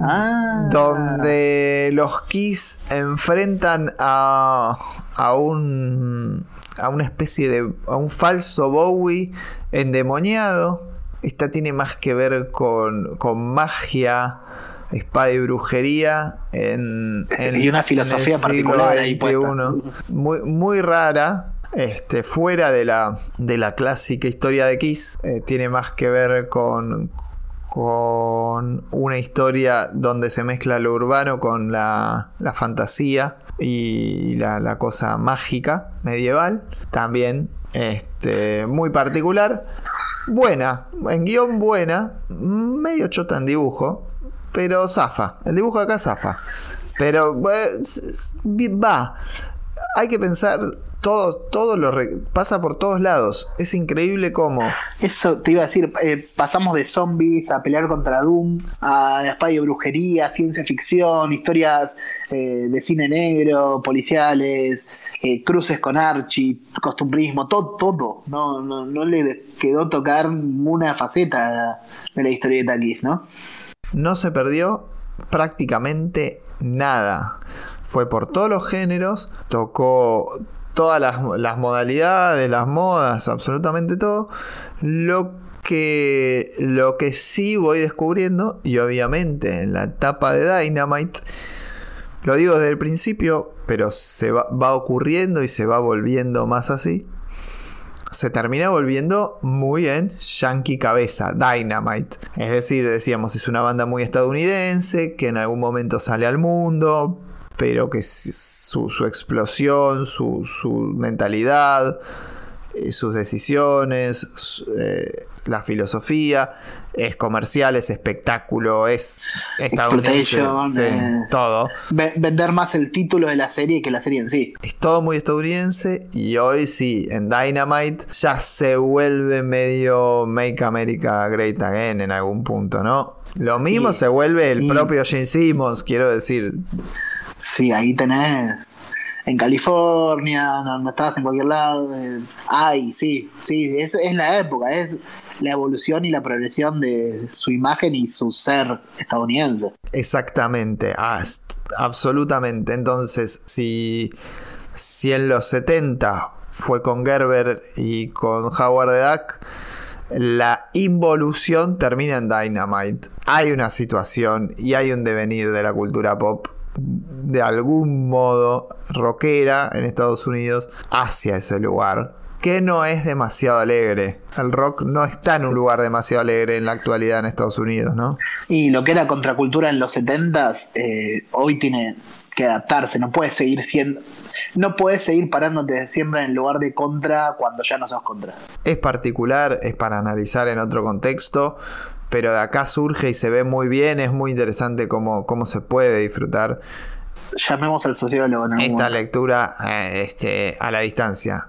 Ah, donde los Kiss enfrentan a, a un a una especie de a un falso Bowie endemoniado. Esta tiene más que ver con, con magia, espada y brujería en, en- Y una en filosofía siglo particular ahí. Muy, muy rara. Este, fuera de la, de la clásica historia de Kiss, eh, tiene más que ver con, con una historia donde se mezcla lo urbano con la, la fantasía y la, cosa mágica medieval. También este, muy particular. Buena, en guion buena, medio chota en dibujo, pero zafa. El dibujo acá zafa. Pero bueno, va. Hay que pensar, todo, todo lo re- pasa por todos lados. Es increíble cómo. Eso te iba a decir, eh, pasamos de zombies a pelear contra Doom, a espada y brujería, ciencia ficción, historias eh, de cine negro, policiales, eh, cruces con Archie, costumbrismo, todo, todo. No, no, no le quedó tocar ninguna faceta de la historieta Kiss, ¿no? no se perdió prácticamente nada. Fue por todos los géneros, tocó todas las, modalidades, las modas, absolutamente todo. Lo que, lo que sí voy descubriendo, y obviamente en la etapa de Dynamite, lo digo desde el principio, pero se va, va ocurriendo y se va volviendo más así. Se termina volviendo muy en Yankee Cabeza, Dynamite. Es decir, decíamos, es una banda muy estadounidense que en algún momento sale al mundo, pero que su, su explosión, su, su mentalidad, eh, sus decisiones, su- eh, la filosofía, es comercial, es espectáculo, es estadounidense, sí, eh. todo. Ve- vender más el título de la serie que la serie en sí. Es todo muy estadounidense y hoy sí, en Dynamite ya se vuelve medio Make America Great Again en algún punto, ¿no? Lo mismo Y- se vuelve el y- propio Gene Simmons, quiero decir. Sí, ahí tenés. En California, no estabas en cualquier lado. eh, Ay, sí, sí, es, la época, es la evolución y la progresión de su imagen y su ser estadounidense. Exactamente, absolutamente. Entonces, si, si en los 70 fue con Gerber y con Howard the Duck, la involución termina en Dynamite. Hay una situación y hay un devenir de la cultura pop de algún modo rockera en Estados Unidos hacia ese lugar que no es demasiado alegre. El rock no está en un lugar demasiado alegre en la actualidad en Estados Unidos, ¿no? Y lo que era contracultura en los 70s, eh, hoy tiene que adaptarse, no puedes seguir siendo, no puedes seguir parándote siempre en el lugar de contra cuando ya no sos contra. Es particular, es para analizar en otro contexto, pero de acá surge y se ve muy bien, es muy interesante cómo, cómo se puede disfrutar Llamemos al sociólogo en algún esta momento. lectura eh, este, a la distancia.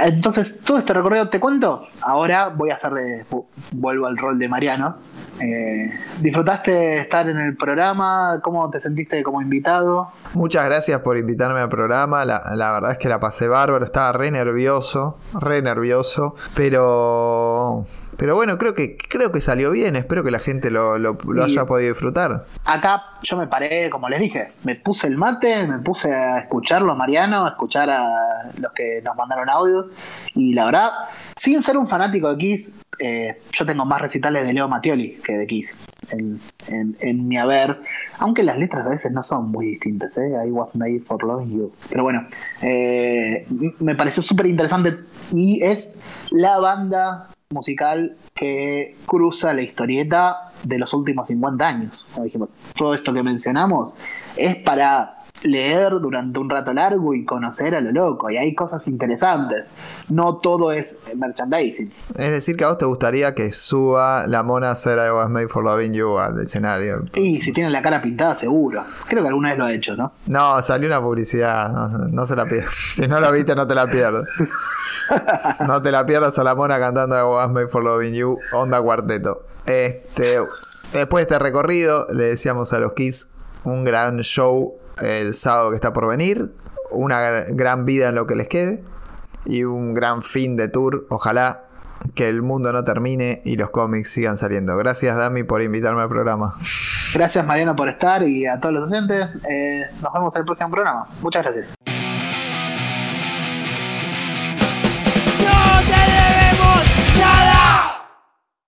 Entonces, todo este recorrido te cuento. Ahora voy a hacer de. Vuelvo al rol de Mariano. Eh, ¿Disfrutaste estar en el programa? ¿Cómo te sentiste como invitado? Muchas gracias por invitarme al programa. La, la verdad es que la pasé bárbaro. Estaba re nervioso. Re nervioso. Pero. Pero bueno, creo que, creo que salió bien. Espero que la gente lo, lo- haya podido disfrutar. Acá yo me paré, como les dije, me puse el mate, me puse a escucharlo a Mariano, a escuchar a los que nos mandaron audios. Y la verdad, sin ser un fanático de Kiss, eh, yo tengo más recitales de Leo Mattioli que de Kiss en, en- en mi haber. Aunque las letras a veces no son muy distintas, ¿eh? I was made for loving you. Pero bueno, eh, me pareció súper interesante y es la banda musical que cruza la historieta de los últimos 50 años. Como dijimos, todo esto que mencionamos es para leer durante un rato largo y conocer a lo loco. Y hay cosas interesantes. No todo es merchandising. Es decir, que a vos te gustaría que suba la mona a hacer I was made for loving you al escenario. Y si tienen la cara pintada, seguro. Creo que alguna vez lo ha hecho, ¿no? No, salió una publicidad. No, no se la pierdas. Si no la viste, no te la pierdas. No te la pierdas a la mona cantando I was made for loving you. Onda cuarteto. Este, después de este recorrido, le decíamos a los Kiss un gran show el sábado que está por venir. Una gr- gran vida en lo que les quede. Y un gran fin de tour. Ojalá que el mundo no termine y los cómics sigan saliendo. Gracias, Dami, por invitarme al programa. Gracias, Mariano, por estar y a todos los oyentes. Eh, nos vemos en el próximo programa. Muchas gracias.